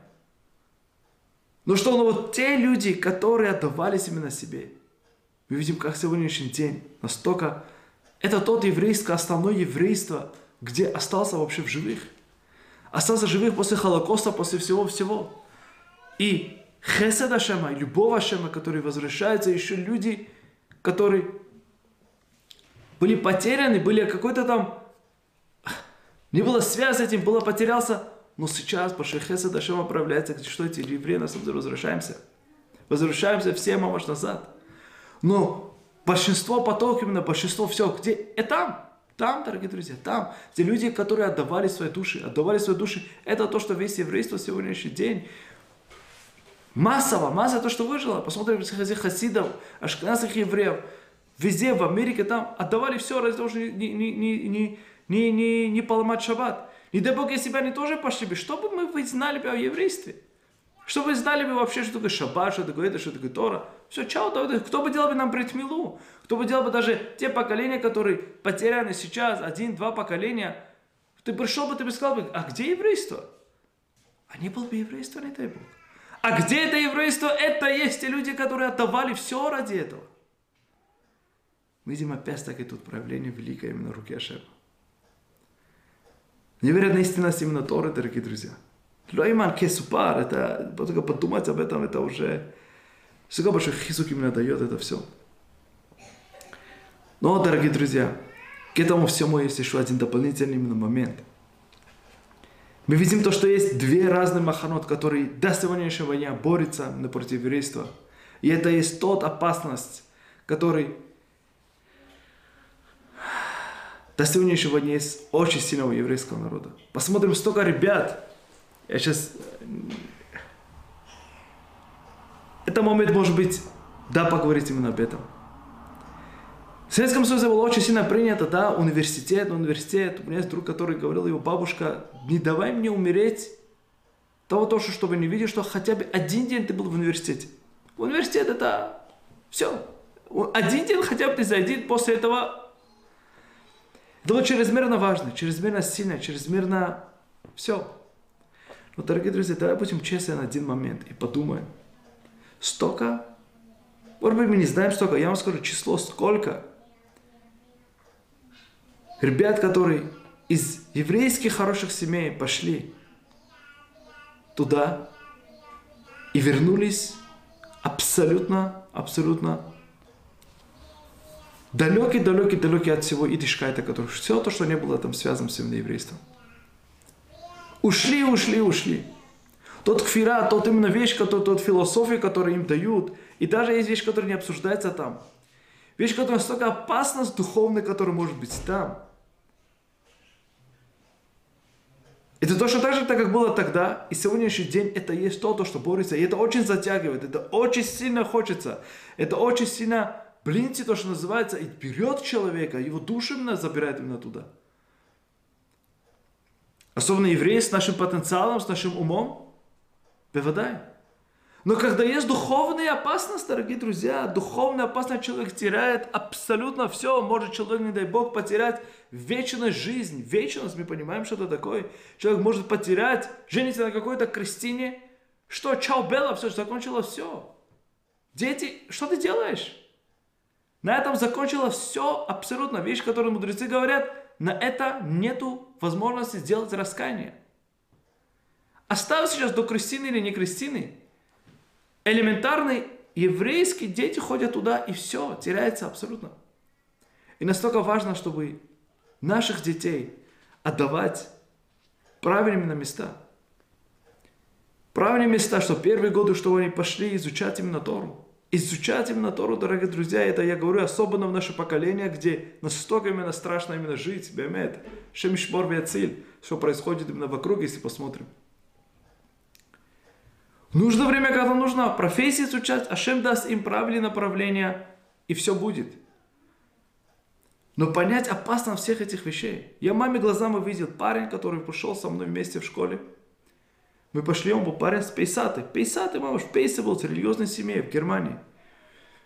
Но что, ну вот те люди, которые отдавались именно себе, мы видим, как сегодняшний день настолько, это тот еврейское, основное еврейство – где остался вообще в живых. Остался живых после Холокоста, после всего-всего. И Хесед Ашема, любовь Ашема, который возвращается, еще люди, которые были потеряны, были какой-то там... Не было связи с этим, было потерялся. Но сейчас Большой Хесед Ашема проявляется, что эти евреи на самом деле возвращаемся. Возвращаемся все мамаш назад. Но большинство потоков, именно большинство все, где? Это там. Там, дорогие друзья, там. Те люди, которые отдавали свои души, отдавали свои души, это то, что весь еврейство сегодняшний день массово, масса то, что выжило. Посмотрим, хасидов, ашкназских евреев, везде, в Америке, там отдавали все ради того, чтобы не, не, не, не, не, не, не поломать шаббат. Не дай Бог, если бы они тоже пошли бы, что бы мы знали бы о еврействе? Чтобы знали бы вообще, что такое шаббат, что такое это, что такое Тора. Все, чао, кто бы делал бы нам бритмилу? Кто бы делал бы даже те поколения, которые потеряны сейчас, один-два поколения. Ты пришел бы, ты бы сказал бы, а где еврейство? А не было бы еврейства, не дай Бог. А где это еврейство? Это есть те люди, которые отдавали все ради этого. Мы видим опять-таки тут проявление великое именно руки Ашема. Невероятная истинность именно Торы, дорогие друзья. לא עם кесупар, это только подумать об этом, это уже всегда большой хизук именно дает это все. Но, дорогие друзья, к этому всему есть еще один дополнительный именно момент. Мы видим то, что есть две разные маханот, которые до сегодняшнего дня борются напротив еврейства. И это есть тот опасность, который до сегодняшнего дня есть очень сильного еврейского народа. Посмотрим, столько ребят, я сейчас... Это момент, может быть, да, поговорить именно об этом. В Советском Союзе было очень сильно принято, да, университет, университет. У меня есть друг, который говорил, его бабушка, не давай мне умереть того, то, чтобы не видеть, что хотя бы один день ты был в университете. Университет это все. Один день хотя бы ты зайди, после этого это было чрезмерно важно, чрезмерно сильно, чрезмерно все. Но, дорогие друзья, давай будем честны на один момент и подумаем. Столько, может быть, мы не знаем столько, я вам скажу число сколько. Ребят, которые из еврейских хороших семей пошли туда и вернулись абсолютно, абсолютно далекий, далекий, далекий от всего идишкайта, который все то, что не было там связано с еврейством. Ушли, ушли, ушли. Тот кфира, тот именно вещь, тот, тот философия, которую им дают, и даже есть вещь, которая не обсуждается там. Вещь, которая настолько опасна, духовная, которая может быть там. Это точно так же, так как было тогда, и сегодняшний день это есть то, то, что борется. И это очень затягивает, это очень сильно хочется. Это очень сильно, блин, то, что называется, и берет человека, его душу именно забирает именно туда. Особенно евреи с нашим потенциалом, с нашим умом. Бевадай. Но когда есть духовная опасность, дорогие друзья, духовная опасность человек теряет абсолютно все. Может человек, не дай Бог, потерять вечность жизнь. Вечность, мы понимаем, что это такое. Человек может потерять, жениться на какой-то крестине. Что, чау, Белла, все, закончилось все. Дети, что ты делаешь? На этом закончилось все абсолютно. Вещь, которую мудрецы говорят, на это нету возможности сделать раскаяние. Оставь сейчас до крестины или не крестины элементарные еврейские дети ходят туда, и все, теряется абсолютно. И настолько важно, чтобы наших детей отдавать правильными на места. Правильные места, что первые годы, что они пошли изучать именно Тору. Изучать именно Тору, дорогие друзья, это я говорю особенно в наше поколение, где настолько именно страшно именно жить, бемет, шемишбор вециль, что происходит именно вокруг, если посмотрим. Нужно время, когда нужно профессии изучать, Ашем даст им правильное направление, и все будет. Но понять опасно всех этих вещей. Я маме глазами видел парень, который пошел со мной вместе в школе. Мы пошли, он был парень с Пейсаты. Пейсаты, мама, в Пейсе был, с религиозной семьей в Германии.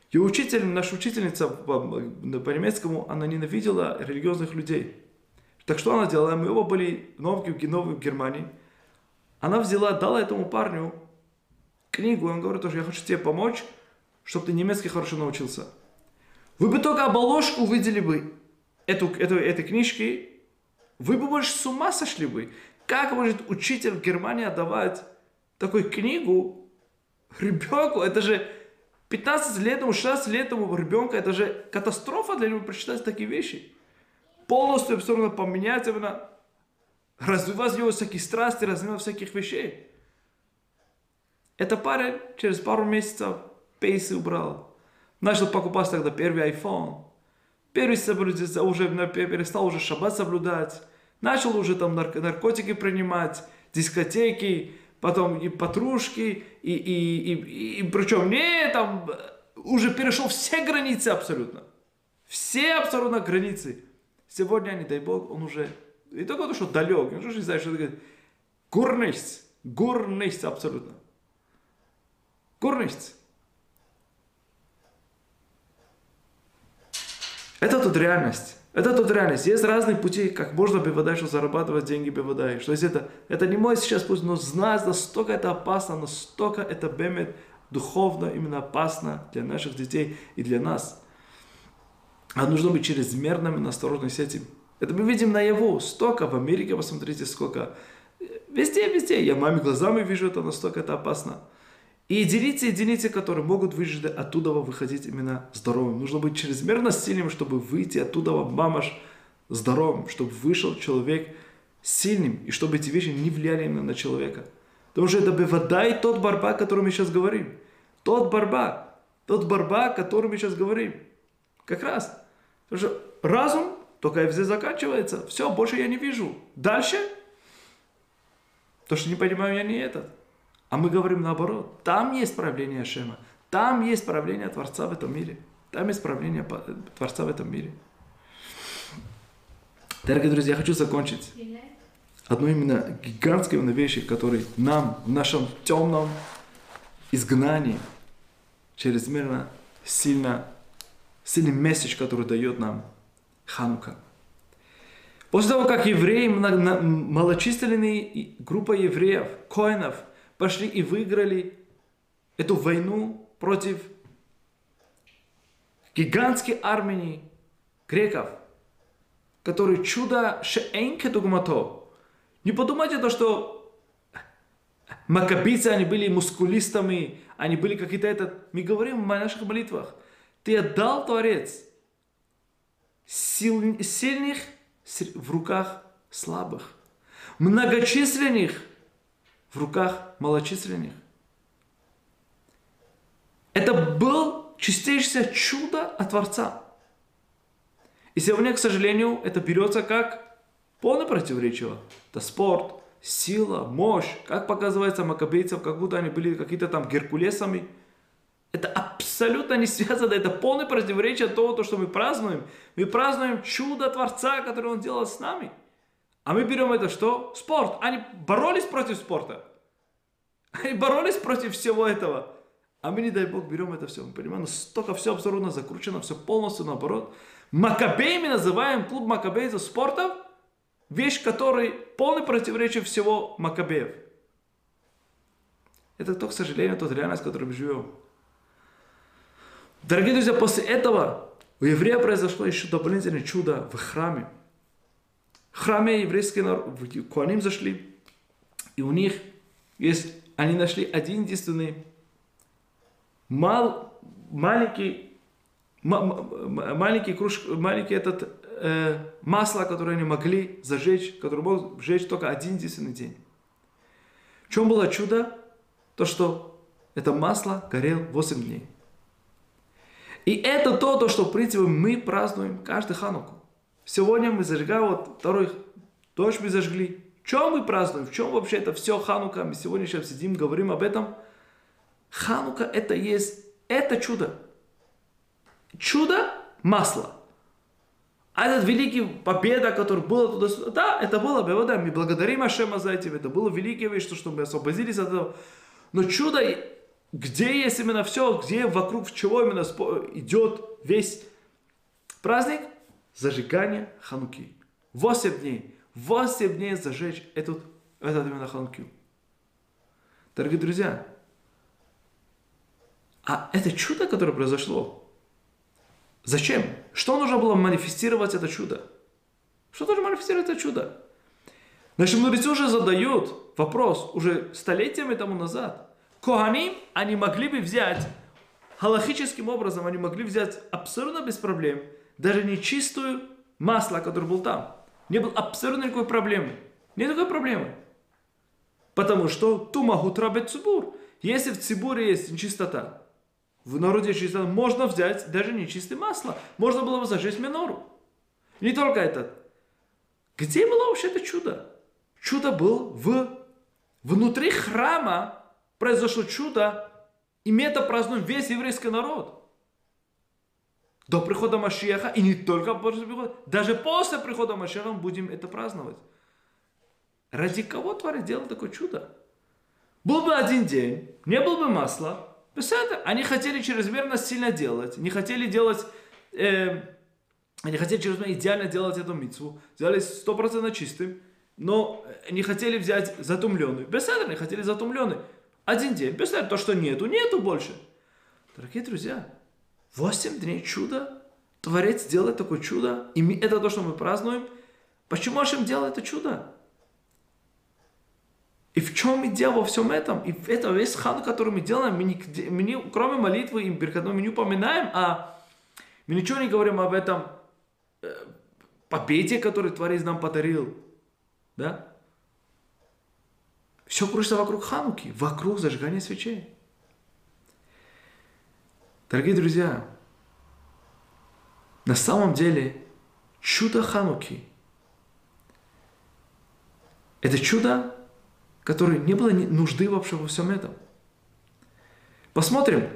И учитель, наша учительница по, немецкому, она ненавидела религиозных людей. Так что она делала? Мы оба были новые, новые в Германии. Она взяла, дала этому парню книгу, он говорит, что я хочу тебе помочь, чтобы ты немецкий хорошо научился. Вы бы только обложку увидели бы эту, эту, этой книжки, вы бы больше с ума сошли бы. Как может учитель в Германии отдавать такую книгу ребенку? Это же 15 лет, 16 лет ребенка, это же катастрофа для него прочитать такие вещи. Полностью равно поменять, именно развивать его всякие страсти, развивать всяких вещей. Эта пара через пару месяцев пейсы убрал. Начал покупать тогда первый iPhone. Первый соблюдается, уже перестал уже шаббат соблюдать. Начал уже там наркотики принимать, дискотеки, потом и подружки, и, и, и, и, и причем не там, уже перешел все границы абсолютно. Все абсолютно границы. Сегодня, не дай бог, он уже, и только то, что далек, он уже не знает, что это говорит. Горность, горность абсолютно. Nichts. Это тут реальность. Это тут реальность. Есть разные пути, как можно бивадай, что зарабатывать деньги бивадай. Что есть это, это не мой сейчас путь, но знать, настолько это опасно, настолько это бемет духовно именно опасно для наших детей и для нас. А нужно быть чрезмерными осторожными с этим. Это мы видим наяву. Столько в Америке, посмотрите, сколько. Везде, везде. Я маме глазами вижу, это настолько это опасно. И единицы, единицы, которые могут выжить оттуда выходить именно здоровым. Нужно быть чрезмерно сильным, чтобы выйти оттуда мамаш здоровым, чтобы вышел человек сильным, и чтобы эти вещи не влияли именно на человека. Потому что это вода и тот борьба, о котором мы сейчас говорим. Тот борьба, тот борьба, о котором мы сейчас говорим. Как раз. Потому что разум только ФЗ заканчивается. Все, больше я не вижу. Дальше? То, что не понимаю, я не этот. А мы говорим наоборот. Там есть правление Шема. Там есть правление Творца в этом мире. Там есть правление Творца в этом мире. Дорогие друзья, я хочу закончить одной именно гигантской именно вещи, которой нам в нашем темном изгнании чрезмерно сильно, сильный месседж, который дает нам Ханука. После того, как евреи, малочисленная группа евреев, коинов, пошли и выиграли эту войну против гигантской армии греков, которые чудо шеэнке дугмато. Не подумайте то, что макабийцы, они были мускулистами, они были какие-то этот... Мы говорим в наших молитвах. Ты отдал, Творец, сил, сильных в руках слабых, многочисленных в руках малочисленных. Это был чистейшее чудо от Творца. И сегодня, к сожалению, это берется как полное противоречие. Это спорт, сила, мощь. Как показывается макабейцев, как будто они были какие-то там геркулесами. Это абсолютно не связано, это полное противоречие того, то, что мы празднуем. Мы празднуем чудо Творца, которое Он делал с нами. А мы берем это что? Спорт. Они боролись против спорта. Они боролись против всего этого. А мы, не дай Бог, берем это все. Мы понимаем, настолько все абсолютно закручено, все полностью наоборот. Макабеями называем клуб Макабей за спортом, вещь, которая полное противоречие всего Макабеев. Это то, к сожалению, тот реальность, в которой мы живем. Дорогие друзья, после этого у еврея произошло еще дополнительное чудо в храме. Храме еврейский народ, в Куаним зашли, и у них есть, они нашли один единственный мал, маленький, маленький круж, маленький этот э, масло, которое они могли зажечь, которое мог сжечь только один единственный день. В чем было чудо? То, что это масло горело 8 дней. И это то, то, что, в принципе, мы празднуем каждый хануку. Сегодня мы зажигаем, вот второй дождь мы зажгли. Чем мы празднуем? В чем вообще это все ханука? Мы сегодня сейчас сидим, говорим об этом. Ханука это есть, это чудо. Чудо масла. А этот великий победа, который была туда-сюда, да, это было победа, мы благодарим Ашема за этим, это было великое вещь, что мы освободились от этого. Но чудо, где есть именно все, где вокруг чего именно идет весь праздник? Зажигание Хануки. Восемь дней. Восемь дней зажечь этот, этот именно Хануки. Дорогие друзья, а это чудо, которое произошло, Зачем? Что нужно было манифестировать это чудо? Что нужно манифестировать это чудо? Наши мудрецы уже задают вопрос, уже столетиями тому назад. Коганим, они могли бы взять, халахическим образом, они могли взять абсолютно без проблем, даже нечистую масло, которое был там. Не было абсолютно никакой проблемы. Нет такой проблемы. Потому что ту могу трабить цибур. Если в цибуре есть нечистота, в народе чисто можно взять даже нечистое масло. Можно было бы зажечь минору. Не только это. Где было вообще это чудо? Чудо было в, внутри храма. Произошло чудо. И это празднуем весь еврейский народ. До прихода Машеха, и не только после прихода, даже после прихода Машеха мы будем это праздновать. Ради кого Творец делал такое чудо? Был бы один день, не было бы масла, они хотели чрезмерно сильно делать, не хотели делать, э, они хотели чрезмерно идеально делать эту митцву, сделали стопроцентно чистым, но не хотели взять затумленную. Беседа, не хотели затумленный. Один день, беседа, то, что нету, нету больше. Дорогие друзья, 8 дней чудо, Творец делает такое чудо, и это то, что мы празднуем. Почему Ашем делает это чудо? И в чем идея во всем этом? И это весь хан, который мы делаем, мы, не, мы не, кроме молитвы и переходной, мы не упоминаем, а мы ничего не говорим об этом э, победе, которую Творец нам подарил. Да? Все кружится вокруг Хануки, вокруг зажигания свечей. Дорогие друзья, на самом деле Чудо Хануки. Это чудо, которое не было нужды вообще во всем этом. Посмотрим.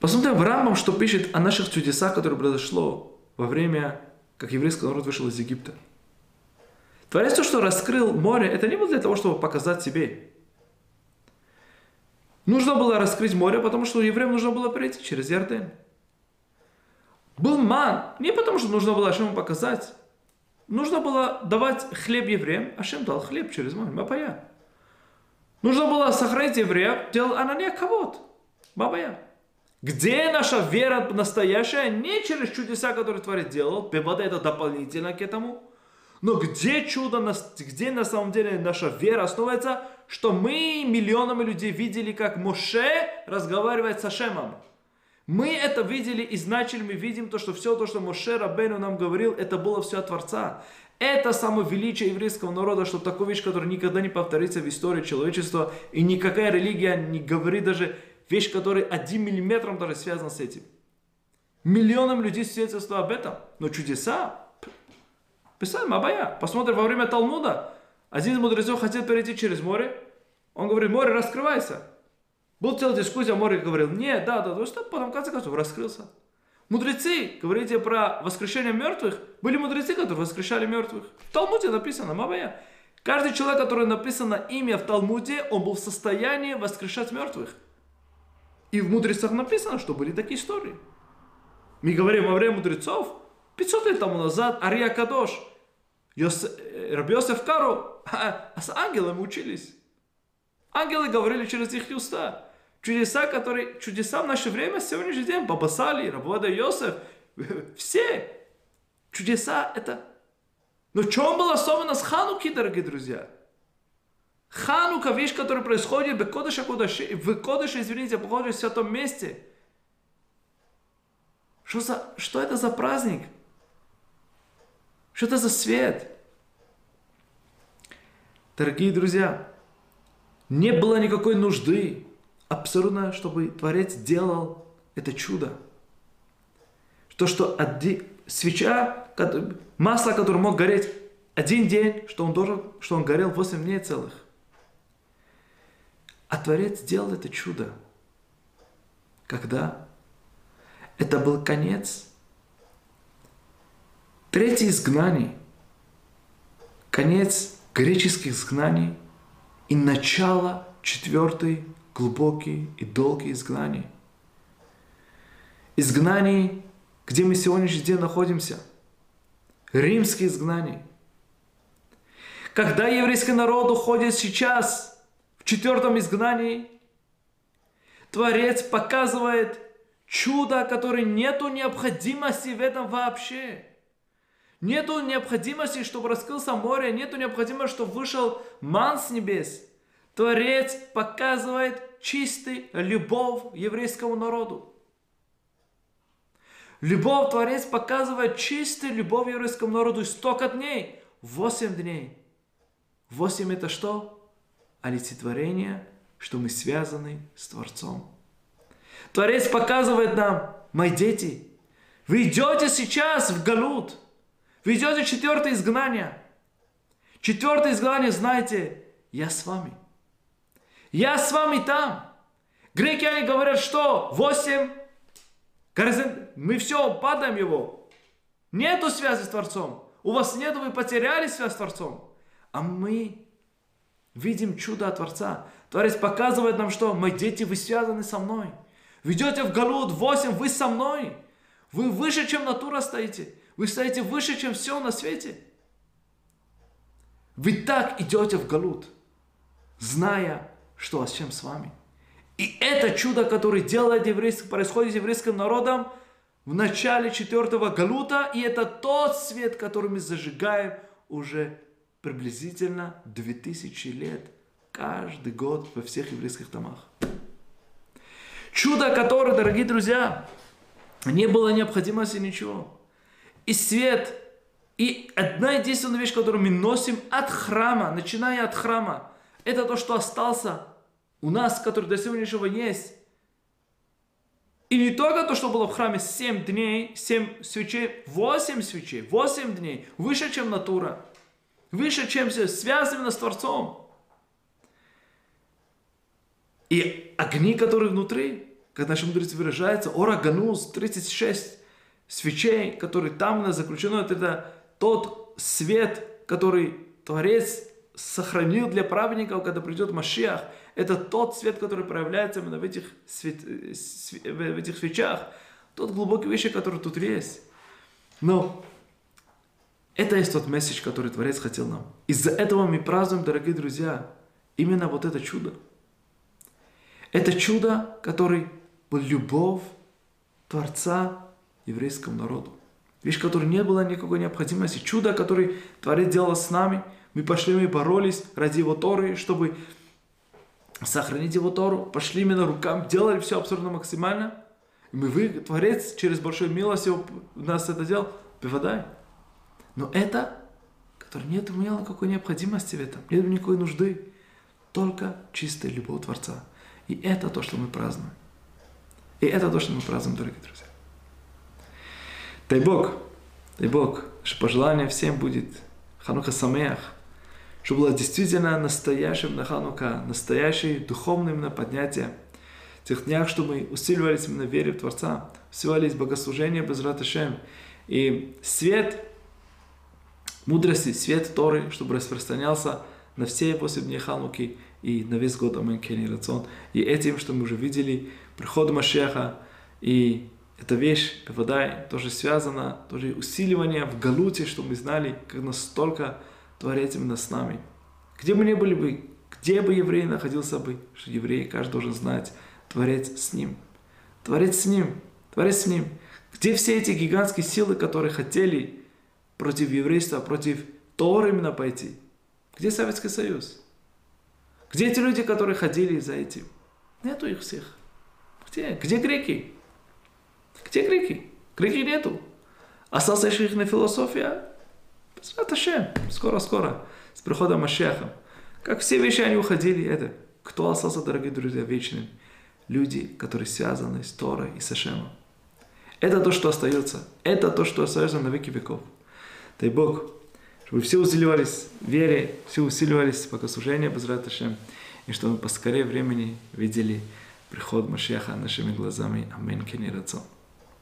Посмотрим в Рамбам, что пишет о наших чудесах, которые произошло во время, как еврейский народ вышел из Египта. Творец то, что раскрыл море, это не было для того, чтобы показать себе. Нужно было раскрыть море, потому что евреям нужно было пройти через Ярден. Был ман, не потому что нужно было Ашему показать. Нужно было давать хлеб евреям, Ашем дал хлеб через море, Мапая. Нужно было сохранить евреев, делал Анания кого-то, Бабая. Где наша вера настоящая? Не через чудеса, которые Творец делал, вода это дополнительно к этому. Но где чудо, где на самом деле наша вера основывается, что мы миллионами людей видели, как Моше разговаривает с Ашемом. Мы это видели и значили, мы видим то, что все то, что Моше Рабейну нам говорил, это было все от Творца. Это самое величие еврейского народа, что такую вещь, которая никогда не повторится в истории человечества, и никакая религия не говорит даже вещь, которая одним миллиметром даже связана с этим. Миллионам людей свидетельство об этом, но чудеса, Писаем, Абая. Посмотрим во время Талмуда. Один из мудрецов хотел перейти через море. Он говорит, море, раскрывайся. Был целая дискуссия, море говорил, нет, да, да, да, что потом в конце концов раскрылся. Мудрецы, говорите про воскрешение мертвых, были мудрецы, которые воскрешали мертвых. В Талмуде написано, Мабая. Каждый человек, который написано имя в Талмуде, он был в состоянии воскрешать мертвых. И в мудрецах написано, что были такие истории. Мы говорим во время мудрецов, 500 лет тому назад Ария Кадош, э, Рабиосеф Кару, а, а с ангелами учились. Ангелы говорили через их уста. Чудеса, которые, чудеса в наше время, сегодняшний день, Бабасали, Рабода Йосеф, все чудеса это. Но в чем было особенно с Хануки, дорогие друзья? Ханука, вещь, которая происходит в Кодыше, в Кодыше, извините, в святом месте. Что, за, что это за праздник? Что это за свет? Дорогие друзья, не было никакой нужды абсолютно, чтобы Творец делал это чудо. То, что один, свеча, масло, которое мог гореть один день, что он, должен, что он горел 8 дней целых. А Творец сделал это чудо. Когда? Это был конец Третье изгнание, конец греческих изгнаний и начало четвертой глубокий и долгий изгнаний. Изгнаний, где мы сегодняшний день находимся. Римские изгнания. Когда еврейский народ уходит сейчас в четвертом изгнании, Творец показывает чудо, которое нету необходимости в этом вообще. Нету необходимости, чтобы раскрылся море, нету необходимости, чтобы вышел ман с небес. Творец показывает чистый любовь еврейскому народу. Любовь Творец показывает чистую любовь еврейскому народу столько дней. Восемь дней. Восемь это что? Олицетворение, что мы связаны с Творцом. Творец показывает нам, мои дети, вы идете сейчас в Галут – вы четвертое изгнание. Четвертое изгнание, знаете, я с вами. Я с вами там. Греки, они говорят, что восемь, мы все, падаем его. Нету связи с Творцом. У вас нету, вы потеряли связь с Творцом. А мы видим чудо от Творца. Творец показывает нам, что мы дети, вы связаны со мной. Вы идете в Галут 8, вы со мной. Вы выше, чем натура стоите. Вы стоите выше, чем все на свете. Вы так идете в Галут, зная, что Ашем с вами. И это чудо, которое делает еврейский, происходит с еврейским народом в начале четвертого Галута, и это тот свет, который мы зажигаем уже приблизительно 2000 лет, каждый год во всех еврейских домах. Чудо, которое, дорогие друзья, не было необходимости ничего и свет. И одна единственная вещь, которую мы носим от храма, начиная от храма, это то, что остался у нас, который до сегодняшнего есть. И не только то, что было в храме 7 дней, 7 свечей, 8 свечей, 8 дней, выше, чем натура, выше, чем все, связано с Творцом. И огни, которые внутри, как наши мудрецы выражаются, ора ганус, 36 свечей, которые там заключено, это тот свет, который Творец сохранил для праведников, когда придет Машиах. Это тот свет, который проявляется именно в этих, свет, в этих свечах. Тот глубокий вещи, который тут есть. Но это есть тот месседж, который Творец хотел нам. Из-за этого мы празднуем, дорогие друзья, именно вот это чудо. Это чудо, который был любовь Творца еврейскому народу. Вещь, которой не было никакой необходимости. Чудо, которое Творец делал с нами. Мы пошли, мы боролись ради Его Торы, чтобы сохранить Его Тору. Пошли именно рукам, делали все абсолютно максимально. И мы, вы, Творец, через большую милость у нас это делал, бывадай. Но это, которое нет у меня никакой необходимости в этом, нет никакой нужды. Только чистая любовь Творца. И это то, что мы празднуем. И это то, что мы празднуем, дорогие друзья. Дай Бог, дай Бог, что пожелание всем будет Ханука Самеях, чтобы было действительно настоящим на Ханука, настоящее духовным на поднятие. В тех днях, чтобы мы усиливались именно в вере в Творца, усиливались богослужение без Раташем. И свет мудрости, свет Торы, чтобы распространялся на все 8 дней Хануки и на весь год Амен Кенни Рацион. И этим, что мы уже видели, приход Машеха и эта вещь, Бевадай, тоже связана, тоже усиливание в Галуте, что мы знали, как настолько Творец именно с нами. Где бы ни были бы, где бы еврей находился бы, что еврей, каждый должен знать, Творец с ним. Творец с ним, Творец с ним. Где все эти гигантские силы, которые хотели против еврейства, против Торы именно пойти? Где Советский Союз? Где эти люди, которые ходили за этим? Нету их всех. Где? Где греки? Где греки? Греки нету. Осталась их на философия. Скоро-скоро. С приходом Машеха. Как все вещи они уходили. Это кто остался, дорогие друзья, вечным? Люди, которые связаны с Торой и с Ашемом. Это то, что остается. Это то, что остается на веки веков. Дай Бог, чтобы все усиливались в вере, все усиливались в богослужении без Раташем, и чтобы мы поскорее времени видели приход Машеха нашими глазами. Аминь. Кенирацон.